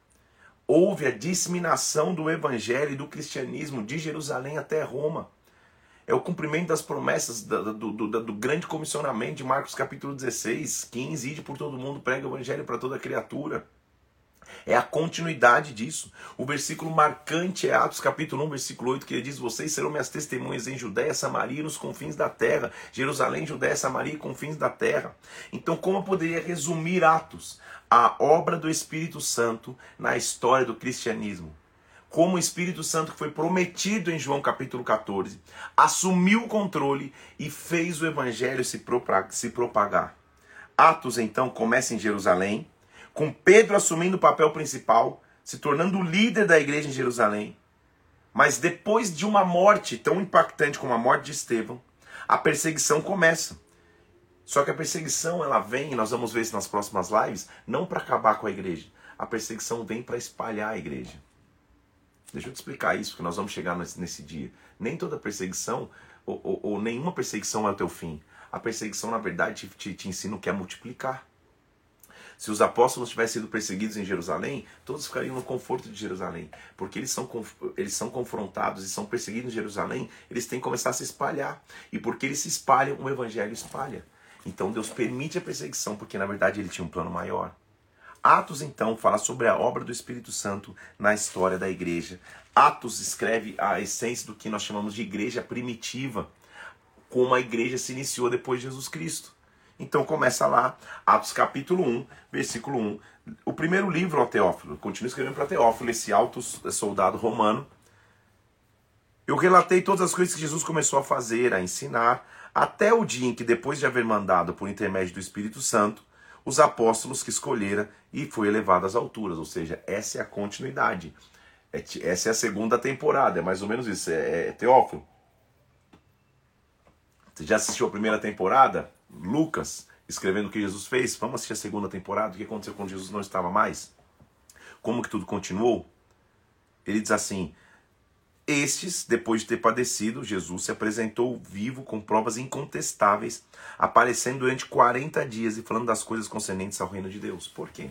houve a disseminação do Evangelho e do cristianismo de Jerusalém até Roma. É o cumprimento das promessas do, do, do, do, grande comissionamento de Marcos capítulo 16, 15, ide por todo mundo, prega o evangelho para toda criatura. É a continuidade disso. O versículo marcante é Atos capítulo 1, versículo 8, que ele diz: Vocês serão minhas testemunhas em Judéia, Samaria e nos confins da terra. Jerusalém, Judéia, Samaria e confins da terra. Então, como eu poderia resumir Atos? A obra do Espírito Santo na história do cristianismo como o Espírito Santo que foi prometido em João capítulo 14, assumiu o controle e fez o evangelho se propagar. Atos então começa em Jerusalém, com Pedro assumindo o papel principal, se tornando o líder da igreja em Jerusalém. Mas depois de uma morte tão impactante como a morte de Estevão, a perseguição começa. Só que a perseguição ela vem, e nós vamos ver isso nas próximas lives, não para acabar com a igreja. A perseguição vem para espalhar a igreja. Deixa eu te explicar isso, porque nós vamos chegar nesse, nesse dia. Nem toda perseguição, ou, ou, ou, nenhuma perseguição é o teu fim. A perseguição, na verdade, te, te, te ensina o que é multiplicar. Se os apóstolos tivessem sido perseguidos em Jerusalém, todos ficariam no conforto de Jerusalém. Porque eles são, eles são confrontados e são perseguidos em Jerusalém, eles têm que começar a se espalhar. E porque eles se espalham, o evangelho espalha. Então Deus permite a perseguição, porque na verdade ele tinha um plano maior. Atos, então, fala sobre a obra do Espírito Santo na história da igreja. Atos escreve a essência do que nós chamamos de igreja primitiva, como a igreja se iniciou depois de Jesus Cristo. Então começa lá, Atos capítulo 1, versículo 1. O primeiro livro Teófilo, continua escrevendo para Teófilo, esse alto soldado romano. Eu relatei todas as coisas que Jesus começou a fazer, a ensinar, até o dia em que, depois de haver mandado por intermédio do Espírito Santo, os apóstolos que escolhera e foi elevado às alturas. Ou seja, essa é a continuidade. É essa é a segunda temporada, é mais ou menos isso. É, é Teófilo. Você já assistiu a primeira temporada? Lucas, escrevendo o que Jesus fez. Vamos assistir a segunda temporada, o que aconteceu quando Jesus não estava mais? Como que tudo continuou? Ele diz assim: estes, depois de ter padecido, Jesus se apresentou vivo com provas incontestáveis, aparecendo durante 40 dias e falando das coisas concernentes ao reino de Deus. Por quê?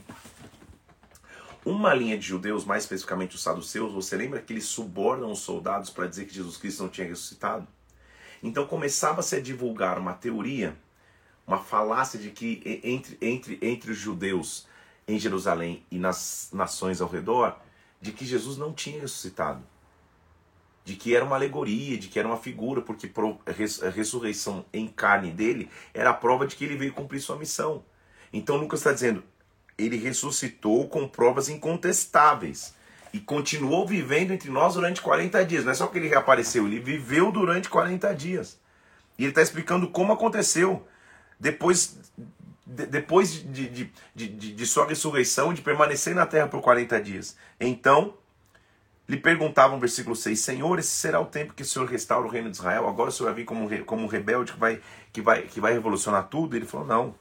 Uma linha de judeus, mais especificamente os saduceus, você lembra que eles subornam os soldados para dizer que Jesus Cristo não tinha ressuscitado? Então começava-se a divulgar uma teoria, uma falácia de que entre, entre, entre os judeus em Jerusalém e nas nações ao redor, de que Jesus não tinha ressuscitado de que era uma alegoria, de que era uma figura, porque a ressurreição em carne dele era a prova de que ele veio cumprir sua missão. Então Lucas está dizendo, ele ressuscitou com provas incontestáveis e continuou vivendo entre nós durante 40 dias. Não é só que ele reapareceu, ele viveu durante 40 dias. E ele está explicando como aconteceu. Depois, de, depois de, de, de, de sua ressurreição, de permanecer na terra por 40 dias. Então, lhe perguntavam, versículo 6, Senhor, esse será o tempo que o Senhor restaura o reino de Israel? Agora o Senhor vai vir como, como um rebelde que vai, que, vai, que vai revolucionar tudo? Ele falou, não.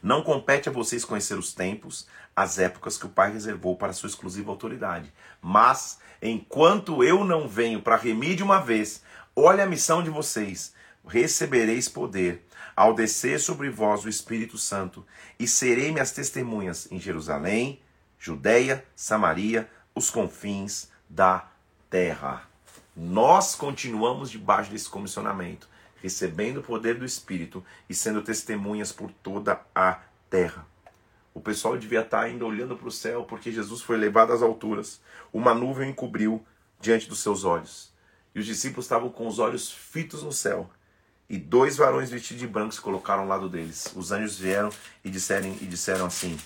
Não compete a vocês conhecer os tempos, as épocas que o Pai reservou para sua exclusiva autoridade. Mas, enquanto eu não venho para remir de uma vez, olha a missão de vocês, recebereis poder ao descer sobre vós o Espírito Santo, e serei minhas testemunhas em Jerusalém, Judéia, Samaria, os confins da terra. Nós continuamos debaixo desse comissionamento, recebendo o poder do Espírito e sendo testemunhas por toda a terra. O pessoal devia estar ainda olhando para o céu, porque Jesus foi levado às alturas. Uma nuvem encobriu diante dos seus olhos. E os discípulos estavam com os olhos fitos no céu. E dois varões vestidos de branco se colocaram ao lado deles. Os anjos vieram e disseram, e disseram assim: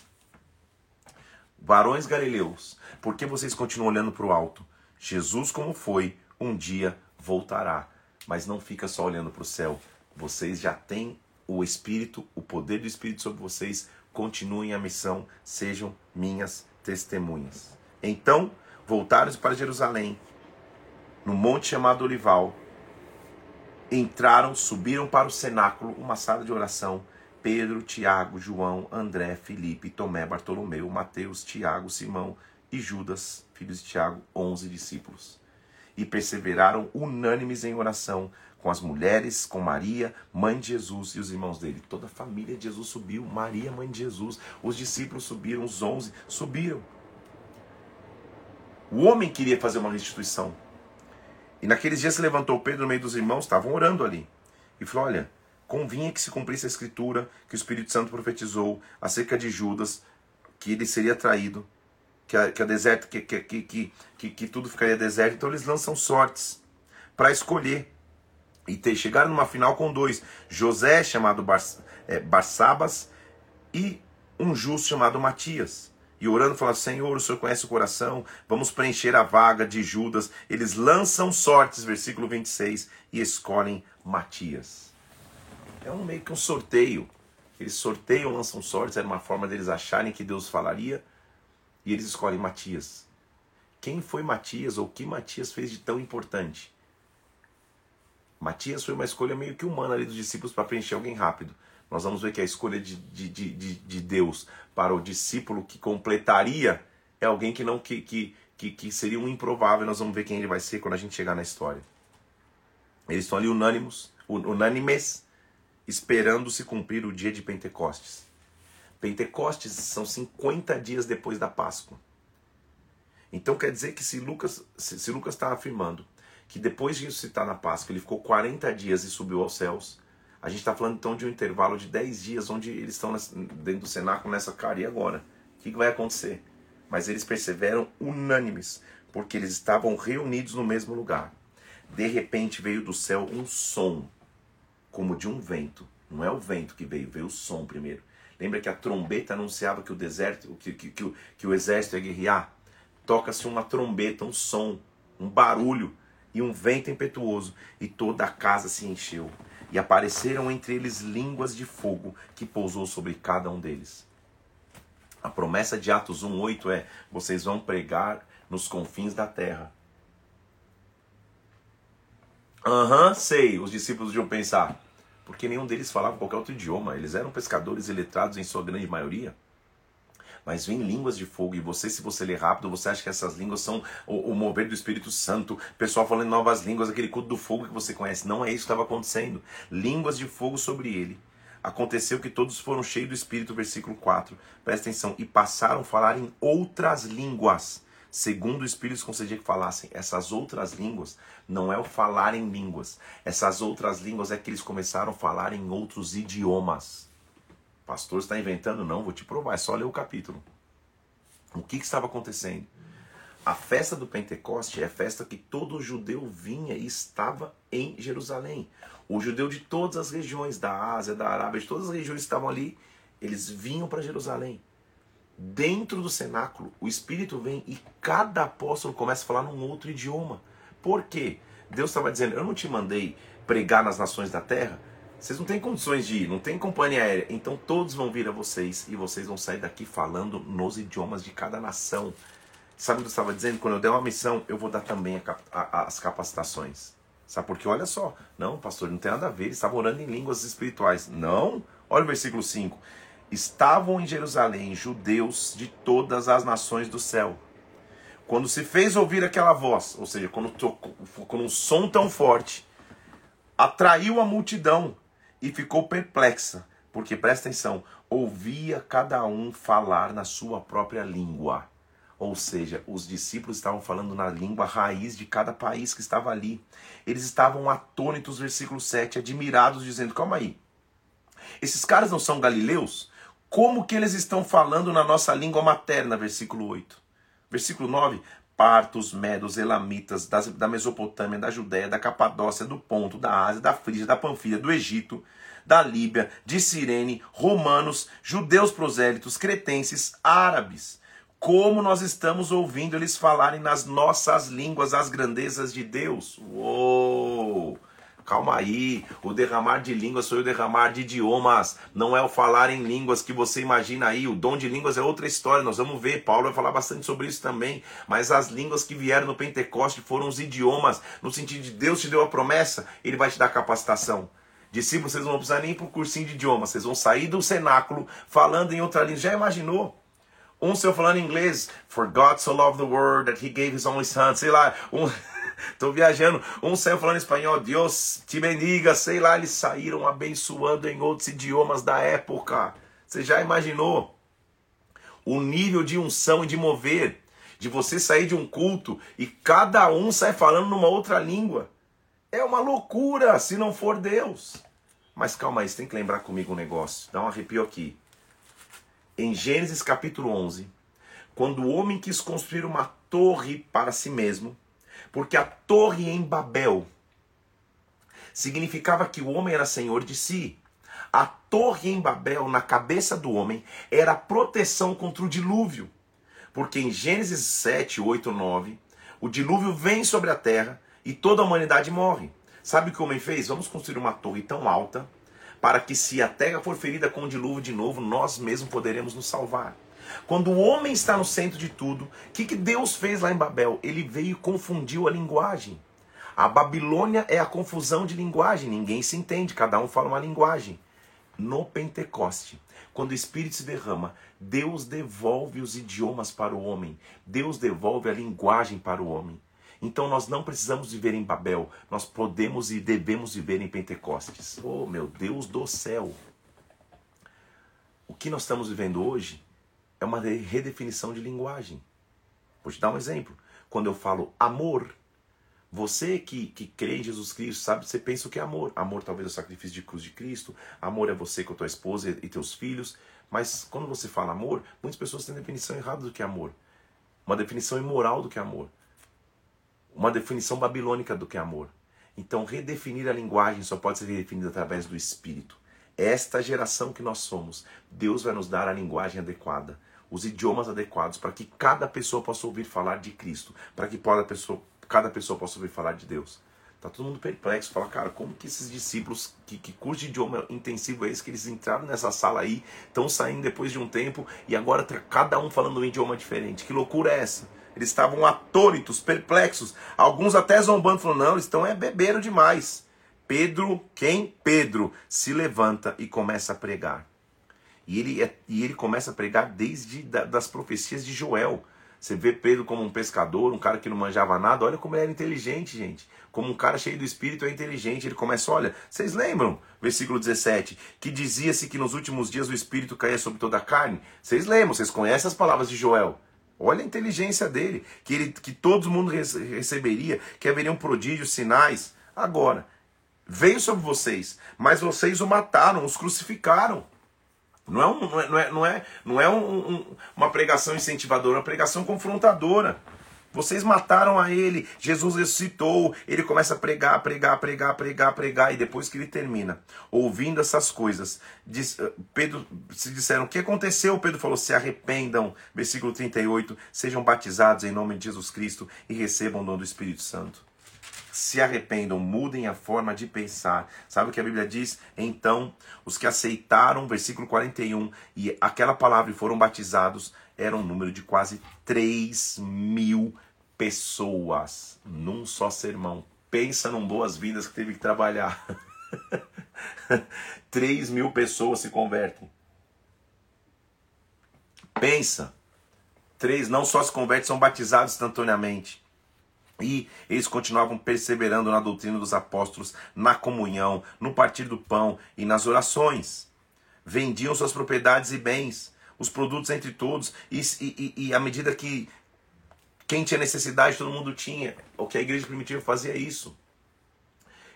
varões galileus, por que vocês continuam olhando para o alto? Jesus, como foi, um dia voltará. Mas não fica só olhando para o céu. Vocês já têm o Espírito, o poder do Espírito sobre vocês. Continuem a missão, sejam minhas testemunhas. Então, voltaram para Jerusalém, no monte chamado Olival. Entraram, subiram para o cenáculo, uma sala de oração. Pedro, Tiago, João, André, Felipe, Tomé, Bartolomeu, Mateus, Tiago, Simão e Judas, filhos de Tiago, onze discípulos. E perseveraram unânimes em oração com as mulheres, com Maria, mãe de Jesus e os irmãos dele. Toda a família de Jesus subiu, Maria, mãe de Jesus, os discípulos subiram, os onze subiram. O homem queria fazer uma restituição. E naqueles dias se levantou Pedro no meio dos irmãos, estavam orando ali. E falou: Olha, convinha que se cumprisse a escritura que o Espírito Santo profetizou acerca de Judas, que ele seria traído que a, que a deserto, que, que, que, que, que tudo ficaria deserto. Então eles lançam sortes para escolher. E ter, chegaram numa final com dois: José, chamado Bar, é, Barsabas, e um justo chamado Matias. E orando, fala: Senhor, o Senhor conhece o coração, vamos preencher a vaga de Judas. Eles lançam sortes, versículo 26, e escolhem Matias. É um meio que um sorteio. Eles sorteiam, lançam sortes, era uma forma deles acharem que Deus falaria e eles escolhem Matias. Quem foi Matias ou o que Matias fez de tão importante? Matias foi uma escolha meio que humana ali dos discípulos para preencher alguém rápido. Nós vamos ver que a escolha de, de, de, de, Deus para o discípulo que completaria é alguém que não que, que, que, que seria um improvável. Nós vamos ver quem ele vai ser quando a gente chegar na história. Eles estão ali unânimos, unânimes, esperando se cumprir o dia de Pentecostes. Pentecostes são 50 dias depois da Páscoa. Então quer dizer que se Lucas se, se Lucas está afirmando que depois de ressuscitar na Páscoa ele ficou 40 dias e subiu aos céus, a gente está falando então de um intervalo de 10 dias onde eles estão dentro do cenáculo nessa cara. E agora? O que vai acontecer? Mas eles perseveram unânimes, porque eles estavam reunidos no mesmo lugar. De repente veio do céu um som, como de um vento. Não é o vento que veio, veio o som primeiro. Lembra que a trombeta anunciava que o deserto, que, que, que, o, que o exército ia guerrear? Toca-se uma trombeta, um som, um barulho e um vento impetuoso, e toda a casa se encheu. E apareceram entre eles línguas de fogo que pousou sobre cada um deles. A promessa de Atos 1:8 é: vocês vão pregar nos confins da terra. Aham, uhum, sei, os discípulos iam pensar porque nenhum deles falava qualquer outro idioma. Eles eram pescadores iletrados em sua grande maioria. Mas vem línguas de fogo, e você, se você ler rápido, você acha que essas línguas são o, o mover do Espírito Santo, pessoal falando novas línguas, aquele culto do fogo que você conhece. Não é isso que estava acontecendo. Línguas de fogo sobre ele. Aconteceu que todos foram cheios do Espírito, versículo 4. Presta atenção. E passaram a falar em outras línguas segundo o Espírito concedia que falassem. Essas outras línguas não é o falar em línguas. Essas outras línguas é que eles começaram a falar em outros idiomas. Pastor está inventando? Não, vou te provar, é só ler o capítulo. O que, que estava acontecendo? A festa do Pentecoste é a festa que todo judeu vinha e estava em Jerusalém. O judeu de todas as regiões, da Ásia, da Arábia, de todas as regiões que estavam ali, eles vinham para Jerusalém dentro do cenáculo, o Espírito vem e cada apóstolo começa a falar num outro idioma. Por quê? Deus estava dizendo: Eu não te mandei pregar nas nações da terra. Vocês não têm condições de ir, não tem companhia aérea. Então todos vão vir a vocês e vocês vão sair daqui falando nos idiomas de cada nação. Sabe o que eu estava dizendo? Quando eu der uma missão, eu vou dar também a, a, as capacitações. Sabe porque olha só, não, pastor, não tem nada a ver, eles estavam orando em línguas espirituais. Não, olha o versículo 5 estavam em Jerusalém judeus de todas as nações do céu. Quando se fez ouvir aquela voz, ou seja, quando, tocou, quando um som tão forte, atraiu a multidão e ficou perplexa, porque presta atenção, ouvia cada um falar na sua própria língua. Ou seja, os discípulos estavam falando na língua raiz de cada país que estava ali. Eles estavam atônitos, versículo 7, admirados, dizendo: Calma aí, esses caras não são galileus? como que eles estão falando na nossa língua materna, versículo 8. Versículo 9, partos, medos, elamitas, da Mesopotâmia, da Judéia, da Capadócia, do Ponto, da Ásia, da Frígia, da Panfilha, do Egito, da Líbia, de Cirene, romanos, judeus prosélitos, cretenses, árabes. como nós estamos ouvindo eles falarem nas nossas línguas as grandezas de Deus. Uou! Calma aí, o derramar de línguas foi o derramar de idiomas, não é o falar em línguas que você imagina aí. O dom de línguas é outra história, nós vamos ver. Paulo vai falar bastante sobre isso também. Mas as línguas que vieram no Pentecoste foram os idiomas, no sentido de Deus te deu a promessa, ele vai te dar capacitação. Discípulos, vocês não vão precisar nem para o cursinho de idiomas, vocês vão sair do cenáculo falando em outra língua. Já imaginou? Um seu falando inglês, For God so loved the world that he gave his only son, sei lá. Um. Tô viajando. Um saiu falando espanhol, Deus te bendiga, sei lá, eles saíram abençoando em outros idiomas da época. Você já imaginou? O nível de unção e de mover, de você sair de um culto e cada um sai falando numa outra língua. É uma loucura se não for Deus. Mas calma aí, você tem que lembrar comigo um negócio. Dá um arrepio aqui. Em Gênesis capítulo 11, quando o homem quis construir uma torre para si mesmo, porque a torre em Babel significava que o homem era senhor de si. A torre em Babel, na cabeça do homem, era a proteção contra o dilúvio. Porque em Gênesis 7, 8, 9, o dilúvio vem sobre a terra e toda a humanidade morre. Sabe o que o homem fez? Vamos construir uma torre tão alta para que, se a terra for ferida com o dilúvio de novo, nós mesmos poderemos nos salvar. Quando o homem está no centro de tudo, o que, que Deus fez lá em Babel? Ele veio e confundiu a linguagem. A Babilônia é a confusão de linguagem, ninguém se entende, cada um fala uma linguagem. No Pentecoste, quando o Espírito se derrama, Deus devolve os idiomas para o homem, Deus devolve a linguagem para o homem. Então nós não precisamos viver em Babel, nós podemos e devemos viver em Pentecostes. Oh, meu Deus do céu! O que nós estamos vivendo hoje é uma redefinição de linguagem. Vou te dar um exemplo. Quando eu falo amor, você que, que crê em Jesus Cristo, sabe, você pensa o que é amor. Amor talvez é o sacrifício de cruz de Cristo, amor é você com a tua esposa e teus filhos. Mas quando você fala amor, muitas pessoas têm definição errada do que é amor. Uma definição imoral do que é amor. Uma definição babilônica do que é amor. Então, redefinir a linguagem só pode ser redefinida através do Espírito. Esta geração que nós somos, Deus vai nos dar a linguagem adequada os idiomas adequados para que cada pessoa possa ouvir falar de Cristo, para que cada pessoa, cada pessoa possa ouvir falar de Deus. Tá todo mundo perplexo, fala, cara, como que esses discípulos, que, que curso de idioma intensivo é esse, que eles entraram nessa sala aí, estão saindo depois de um tempo e agora tá cada um falando um idioma diferente? Que loucura é essa? Eles estavam atônitos, perplexos, alguns até zombando, falando, não, eles estão é beberam demais. Pedro, quem? Pedro, se levanta e começa a pregar. E ele, é, e ele começa a pregar desde da, das profecias de Joel. Você vê Pedro como um pescador, um cara que não manjava nada. Olha como ele era inteligente, gente. Como um cara cheio do espírito é inteligente. Ele começa, olha, vocês lembram, versículo 17, que dizia-se que nos últimos dias o espírito caía sobre toda a carne? Vocês lembram, vocês conhecem as palavras de Joel. Olha a inteligência dele, que, ele, que todo mundo receberia, que haveriam prodígios, sinais. Agora, veio sobre vocês, mas vocês o mataram, os crucificaram. Não é, um, não é, não é, não é, é um, um, uma pregação incentivadora, é uma pregação confrontadora. Vocês mataram a ele, Jesus ressuscitou, ele começa a pregar, pregar, pregar, pregar, pregar, e depois que ele termina, ouvindo essas coisas, diz, eh, Pedro se disseram: O que aconteceu? Pedro falou: Se arrependam, versículo 38, sejam batizados em nome de Jesus Cristo e recebam o dom do Espírito Santo se arrependam, mudem a forma de pensar. Sabe o que a Bíblia diz? Então, os que aceitaram, versículo 41, e aquela palavra e foram batizados, era um número de quase 3 mil pessoas num só sermão. Pensa num boas-vindas que teve que trabalhar. 3 mil pessoas se convertem. Pensa. Três não só se convertem, são batizados instantaneamente. E eles continuavam perseverando na doutrina dos apóstolos, na comunhão, no partir do pão e nas orações. Vendiam suas propriedades e bens, os produtos entre todos, e, e, e à medida que quem tinha necessidade, todo mundo tinha. O que a igreja primitiva fazia isso.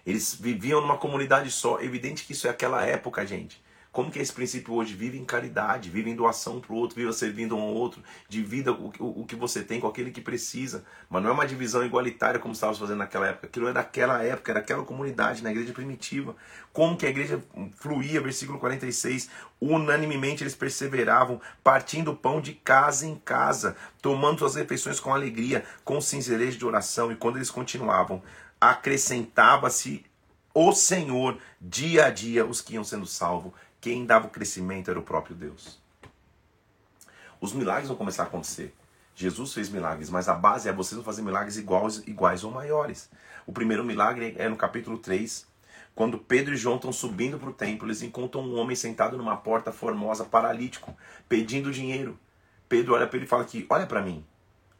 Eles viviam numa comunidade só. Evidente que isso é aquela época, gente. Como que é esse princípio hoje? Vive em caridade, vive em doação para o outro, viva servindo um ao outro, divida o, o, o, que você tem com aquele que precisa. Mas não é uma divisão igualitária como estávamos fazendo naquela época. Aquilo é daquela época, era aquela comunidade, na igreja primitiva. Como que a igreja fluía, versículo 46, unanimemente eles perseveravam, partindo o pão de casa em casa, tomando suas refeições com alegria, com sinceridade de oração, e quando eles continuavam, acrescentava-se o Senhor dia a dia os que iam sendo salvos quem dava o crescimento era o próprio Deus. Os milagres vão começar a acontecer. Jesus fez milagres, mas a base é vocês vão fazer milagres iguais, iguais ou maiores. O primeiro milagre é no capítulo 3, quando Pedro e João estão subindo para o templo, eles encontram um homem sentado numa porta formosa, paralítico, pedindo dinheiro. Pedro olha para ele e fala aqui: Olha para mim,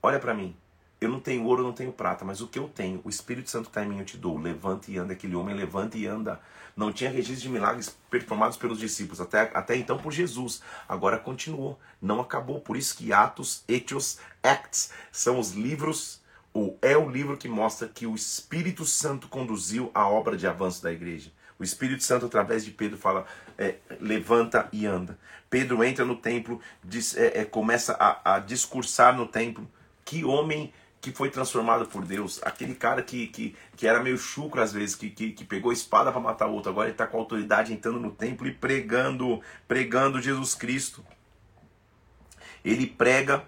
olha para mim. Eu não tenho ouro, não tenho prata, mas o que eu tenho, o Espírito Santo está em mim, eu te dou. Levanta e anda. Aquele homem levanta e anda. Não tinha registro de milagres performados pelos discípulos, até, até então por Jesus. Agora continuou, não acabou. Por isso que Atos, Etios, Acts são os livros, ou é o livro que mostra que o Espírito Santo conduziu a obra de avanço da igreja. O Espírito Santo, através de Pedro, fala: é, levanta e anda. Pedro entra no templo, diz, é, é, começa a, a discursar no templo. Que homem que foi transformado por Deus, aquele cara que, que, que era meio chucro às vezes, que, que, que pegou espada para matar outro, agora ele está com autoridade entrando no templo e pregando, pregando Jesus Cristo. Ele prega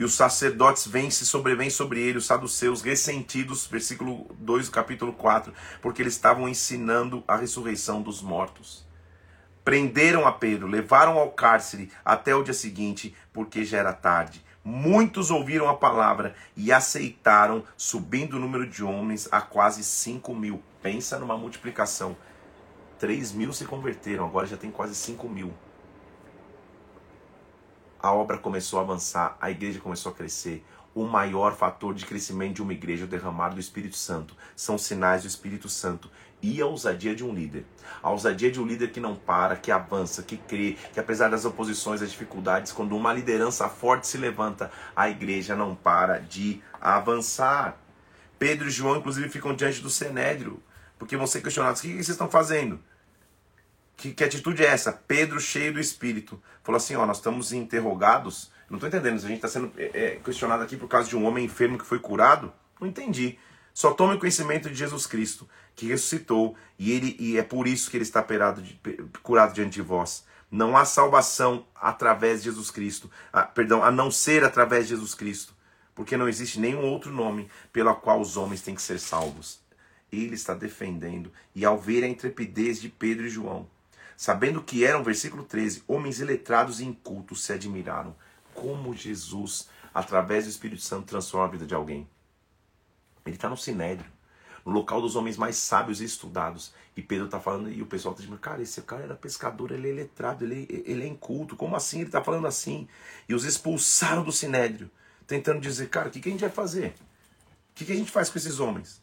e os sacerdotes vêm se sobrevêm sobre ele, os saduceus ressentidos, versículo 2 do capítulo 4, porque eles estavam ensinando a ressurreição dos mortos. Prenderam a Pedro, levaram ao cárcere até o dia seguinte, porque já era tarde. Muitos ouviram a palavra e aceitaram, subindo o número de homens a quase 5 mil. Pensa numa multiplicação. 3 mil se converteram, agora já tem quase 5 mil. A obra começou a avançar, a igreja começou a crescer. O maior fator de crescimento de uma igreja é o derramar do Espírito Santo. São sinais do Espírito Santo e a ousadia de um líder. A ousadia de um líder que não para, que avança, que crê, que apesar das oposições, das dificuldades, quando uma liderança forte se levanta, a igreja não para de avançar. Pedro e João, inclusive, ficam diante do Senédrio, porque vão ser questionados: o que vocês estão fazendo? Que, que atitude é essa? Pedro, cheio do Espírito, falou assim: ó, nós estamos interrogados. Não estou entendendo, a gente está sendo é, é, questionado aqui por causa de um homem enfermo que foi curado. Não entendi. Só tome conhecimento de Jesus Cristo, que ressuscitou, e, ele, e é por isso que ele está de, curado diante de vós. Não há salvação através de Jesus Cristo, a, perdão, a não ser através de Jesus Cristo, porque não existe nenhum outro nome pelo qual os homens têm que ser salvos. Ele está defendendo, e ao ver a intrepidez de Pedro e João, sabendo que eram, versículo 13, homens iletrados e incultos, se admiraram como Jesus, através do Espírito Santo, transforma a vida de alguém. Ele está no Sinédrio, no local dos homens mais sábios e estudados. E Pedro está falando, e o pessoal está dizendo, cara, esse cara era pescador, ele é letrado, ele, ele é inculto, como assim? Ele está falando assim. E os expulsaram do Sinédrio, tentando dizer, cara, o que, que a gente vai fazer? O que, que a gente faz com esses homens?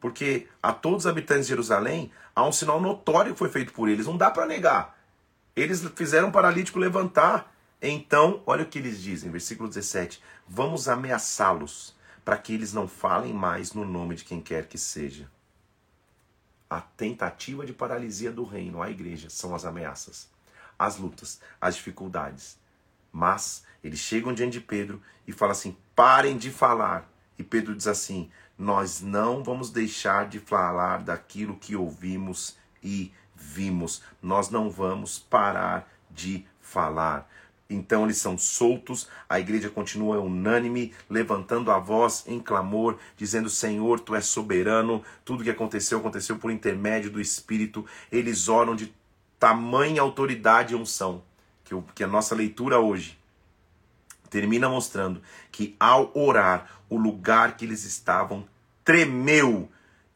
Porque a todos os habitantes de Jerusalém há um sinal notório que foi feito por eles, não dá para negar. Eles fizeram o paralítico levantar. Então, olha o que eles dizem, versículo 17: Vamos ameaçá-los para que eles não falem mais no nome de quem quer que seja. A tentativa de paralisia do reino, a igreja, são as ameaças, as lutas, as dificuldades. Mas eles chegam diante de Pedro e falam assim: parem de falar. E Pedro diz assim: nós não vamos deixar de falar daquilo que ouvimos e vimos. Nós não vamos parar de falar. Então eles são soltos, a igreja continua unânime, levantando a voz em clamor, dizendo: Senhor, tu és soberano, tudo que aconteceu, aconteceu por intermédio do Espírito. Eles oram de tamanha autoridade e unção, que, que a nossa leitura hoje termina mostrando que ao orar, o lugar que eles estavam tremeu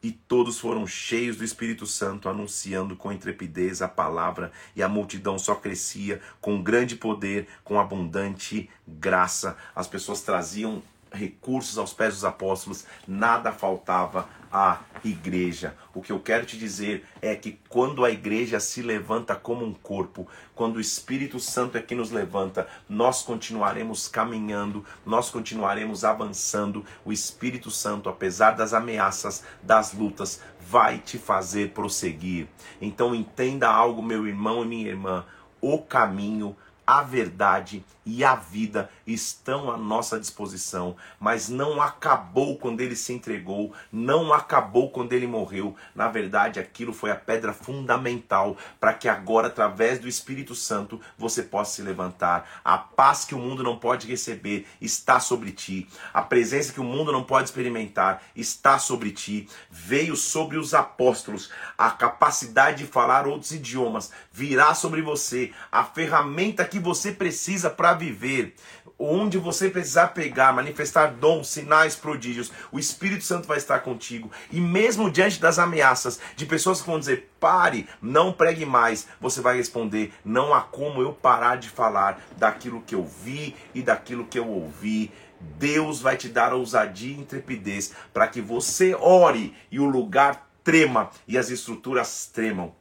e todos foram cheios do Espírito Santo, anunciando com intrepidez a palavra, e a multidão só crescia com grande poder, com abundante graça. As pessoas traziam recursos aos pés dos apóstolos, nada faltava à igreja. O que eu quero te dizer é que quando a igreja se levanta como um corpo, quando o Espírito Santo é que nos levanta, nós continuaremos caminhando, nós continuaremos avançando. O Espírito Santo, apesar das ameaças, das lutas, vai te fazer prosseguir. Então entenda algo, meu irmão e minha irmã, o caminho a verdade e a vida estão à nossa disposição, mas não acabou quando ele se entregou, não acabou quando ele morreu. Na verdade, aquilo foi a pedra fundamental para que agora, através do Espírito Santo, você possa se levantar. A paz que o mundo não pode receber está sobre ti, a presença que o mundo não pode experimentar está sobre ti. Veio sobre os apóstolos a capacidade de falar outros idiomas, virá sobre você a ferramenta que você precisa para viver, onde você precisar pegar, manifestar dons, sinais, prodígios, o Espírito Santo vai estar contigo. E mesmo diante das ameaças de pessoas que vão dizer, pare, não pregue mais, você vai responder, não há como eu parar de falar daquilo que eu vi e daquilo que eu ouvi. Deus vai te dar ousadia e intrepidez para que você ore e o lugar trema e as estruturas tremam.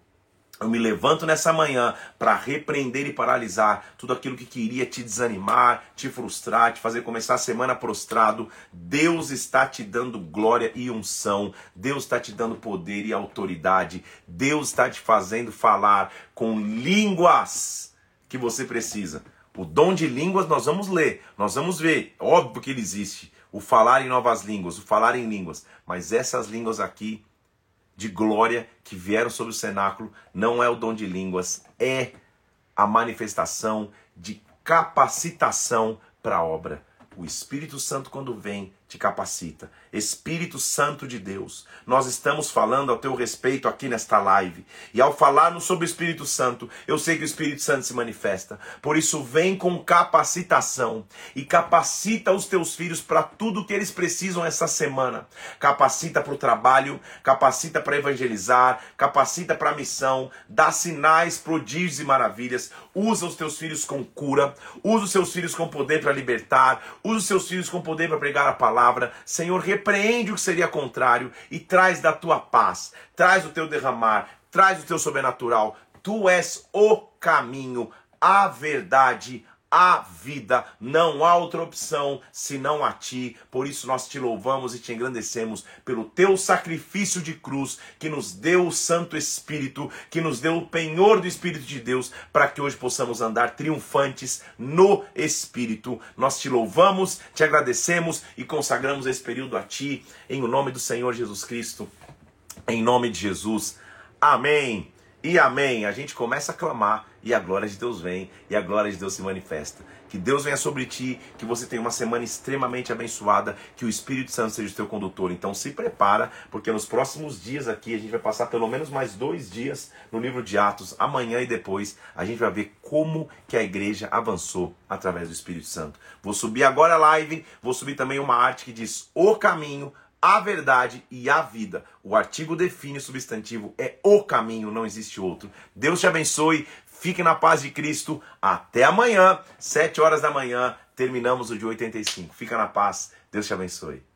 Eu me levanto nessa manhã para repreender e paralisar tudo aquilo que queria te desanimar, te frustrar, te fazer começar a semana prostrado. Deus está te dando glória e unção. Deus está te dando poder e autoridade. Deus está te fazendo falar com línguas que você precisa. O dom de línguas nós vamos ler, nós vamos ver. Óbvio que ele existe. O falar em novas línguas, o falar em línguas. Mas essas línguas aqui de glória que vieram sobre o cenáculo não é o dom de línguas, é a manifestação de capacitação para a obra. O Espírito Santo, quando vem, te capacita. Espírito Santo de Deus, nós estamos falando ao teu respeito aqui nesta live. E ao falarmos sobre o Espírito Santo, eu sei que o Espírito Santo se manifesta. Por isso, vem com capacitação e capacita os teus filhos para tudo que eles precisam essa semana. Capacita para o trabalho, capacita para evangelizar, capacita para a missão, dá sinais, prodígios e maravilhas. Usa os teus filhos com cura, usa os seus filhos com poder para libertar, usa os seus filhos com poder para pregar a palavra palavra, Senhor, repreende o que seria contrário e traz da tua paz, traz o teu derramar, traz o teu sobrenatural. Tu és o caminho, a verdade, a vida, não há outra opção senão a ti. Por isso nós te louvamos e te engrandecemos pelo teu sacrifício de cruz que nos deu o Santo Espírito, que nos deu o penhor do Espírito de Deus, para que hoje possamos andar triunfantes no Espírito. Nós te louvamos, te agradecemos e consagramos esse período a ti, em o nome do Senhor Jesus Cristo. Em nome de Jesus. Amém e amém. A gente começa a clamar e a glória de Deus vem e a glória de Deus se manifesta. Que Deus venha sobre ti, que você tenha uma semana extremamente abençoada, que o Espírito Santo seja o teu condutor. Então se prepara, porque nos próximos dias aqui a gente vai passar pelo menos mais dois dias no livro de Atos, amanhã e depois a gente vai ver como que a igreja avançou através do Espírito Santo. Vou subir agora a live, vou subir também uma arte que diz o caminho, a verdade e a vida. O artigo define o substantivo, é o caminho, não existe outro. Deus te abençoe, fique na paz de Cristo. Até amanhã, 7 horas da manhã, terminamos o dia 85. Fica na paz, Deus te abençoe.